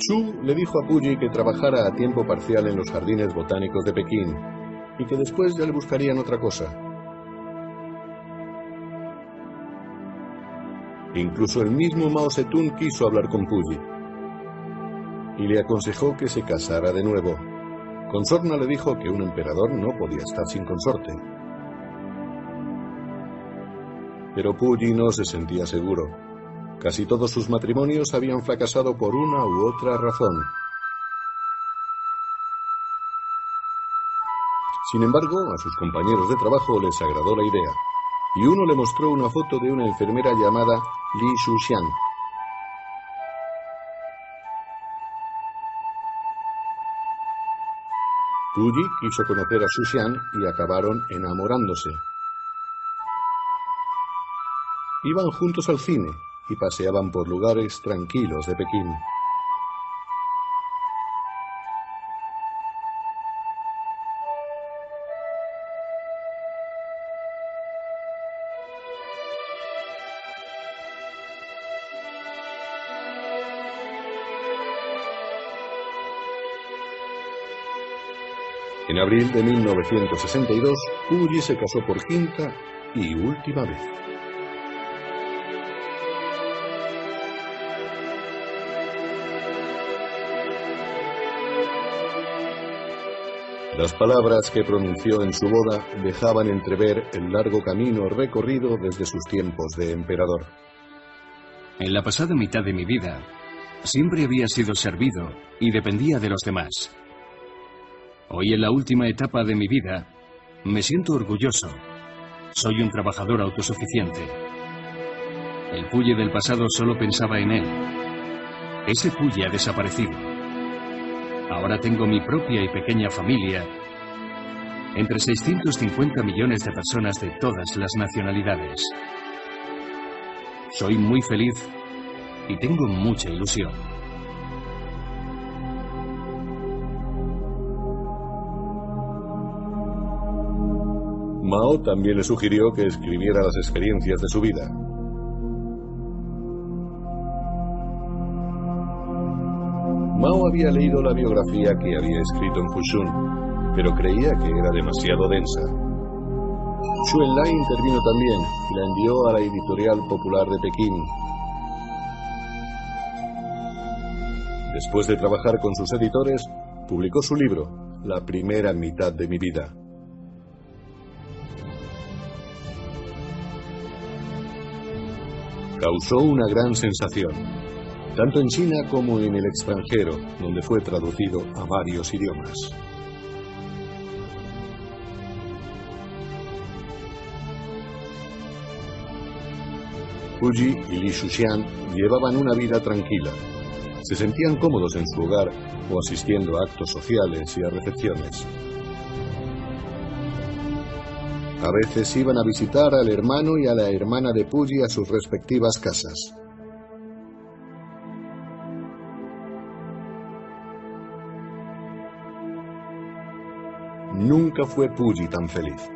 Chu le dijo a Puyi que trabajara a tiempo parcial en los jardines botánicos de Pekín y que después ya le buscarían otra cosa. Incluso el mismo Mao Zedong quiso hablar con Puyi y le aconsejó que se casara de nuevo. Consorna le dijo que un emperador no podía estar sin consorte. Pero Puyi no se sentía seguro. Casi todos sus matrimonios habían fracasado por una u otra razón. Sin embargo, a sus compañeros de trabajo les agradó la idea, y uno le mostró una foto de una enfermera llamada Li Shuxian. Puyi quiso conocer a Shuxian y acabaron enamorándose. Iban juntos al cine y paseaban por lugares tranquilos de Pekín. En abril de 1962, Puyi se casó por quinta y última vez. Las palabras que pronunció en su boda dejaban entrever el largo camino recorrido desde sus tiempos de emperador. En la pasada mitad de mi vida, siempre había sido servido y dependía de los demás. Hoy en la última etapa de mi vida, me siento orgulloso. Soy un trabajador autosuficiente. El Puye del pasado solo pensaba en él. Ese Puye ha desaparecido. Ahora tengo mi propia y pequeña familia, entre 650 millones de personas de todas las nacionalidades. Soy muy feliz y tengo mucha ilusión. Mao también le sugirió que escribiera las experiencias de su vida. Mao había leído la biografía que había escrito en Fushun, pero creía que era demasiado densa. Xu Enlai intervino también y la envió a la editorial popular de Pekín. Después de trabajar con sus editores, publicó su libro, La primera mitad de mi vida. Causó una gran sensación tanto en China como en el extranjero, donde fue traducido a varios idiomas. Fuji y Li Shuxian llevaban una vida tranquila. Se sentían cómodos en su hogar o asistiendo a actos sociales y a recepciones. A veces iban a visitar al hermano y a la hermana de Puyi a sus respectivas casas. Nunca fue Puyi tan feliz.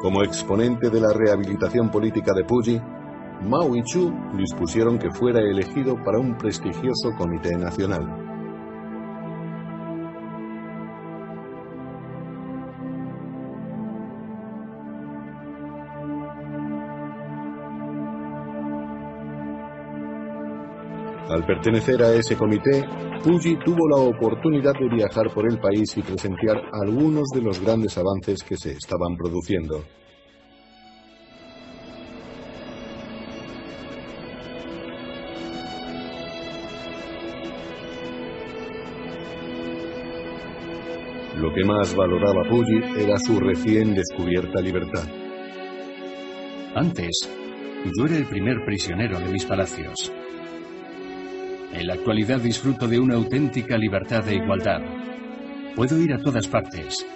Como exponente de la rehabilitación política de Puyi, Mao y Chu dispusieron que fuera elegido para un prestigioso comité nacional. Al pertenecer a ese comité, Puyi tuvo la oportunidad de viajar por el país y presenciar algunos de los grandes avances que se estaban produciendo. Que más valoraba Puyi era su recién descubierta libertad. Antes, yo era el primer prisionero de mis palacios. En la actualidad disfruto de una auténtica libertad e igualdad. Puedo ir a todas partes,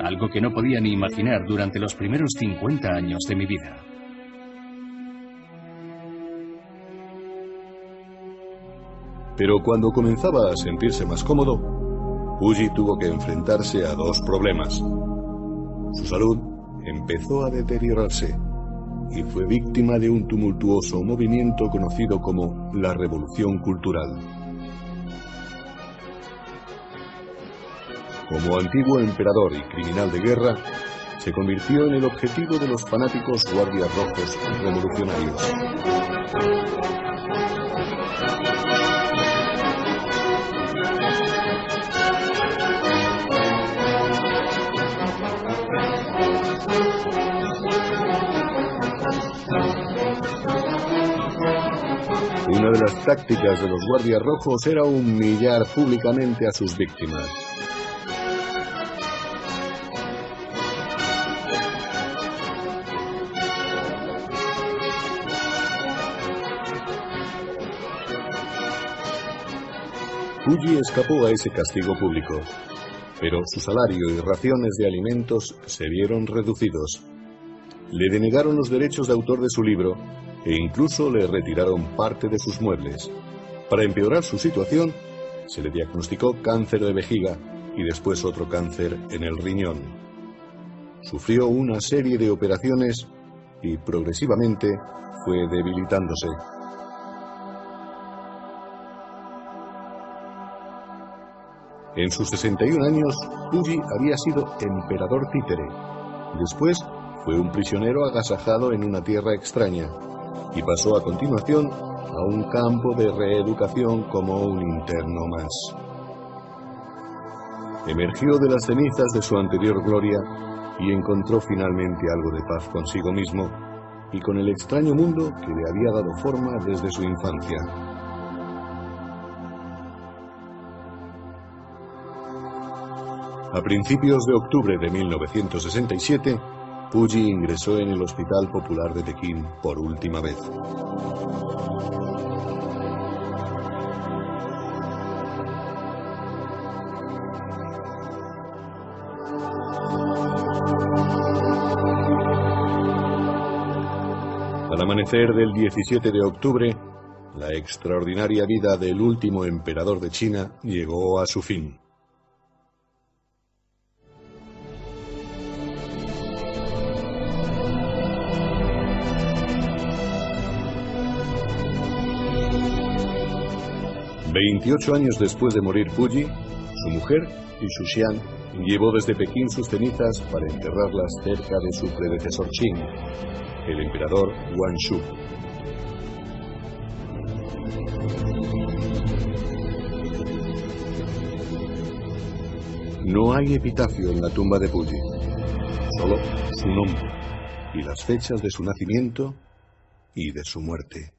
algo que no podía ni imaginar durante los primeros 50 años de mi vida. Pero cuando comenzaba a sentirse más cómodo, Uji tuvo que enfrentarse a dos problemas. Su salud empezó a deteriorarse y fue víctima de un tumultuoso movimiento conocido como la Revolución Cultural. Como antiguo emperador y criminal de guerra, se convirtió en el objetivo de los fanáticos guardias rojos revolucionarios. Una de las tácticas de los guardias rojos era humillar públicamente a sus víctimas. Fuji escapó a ese castigo público pero su salario y raciones de alimentos se vieron reducidos. Le denegaron los derechos de autor de su libro e incluso le retiraron parte de sus muebles. Para empeorar su situación, se le diagnosticó cáncer de vejiga y después otro cáncer en el riñón. Sufrió una serie de operaciones y progresivamente fue debilitándose. En sus 61 años, Puyi había sido emperador títere. Después fue un prisionero agasajado en una tierra extraña y pasó a continuación a un campo de reeducación como un interno más. Emergió de las cenizas de su anterior gloria y encontró finalmente algo de paz consigo mismo y con el extraño mundo que le había dado forma desde su infancia. A principios de octubre de 1967, Puyi ingresó en el Hospital Popular de Pekín por última vez. Al amanecer del 17 de octubre, la extraordinaria vida del último emperador de China llegó a su fin. Veintiocho años después de morir Puyi, su mujer, Xian, llevó desde Pekín sus cenizas para enterrarlas cerca de su predecesor Qin, el emperador Guangxu. No hay epitafio en la tumba de Puyi, solo su nombre y las fechas de su nacimiento y de su muerte.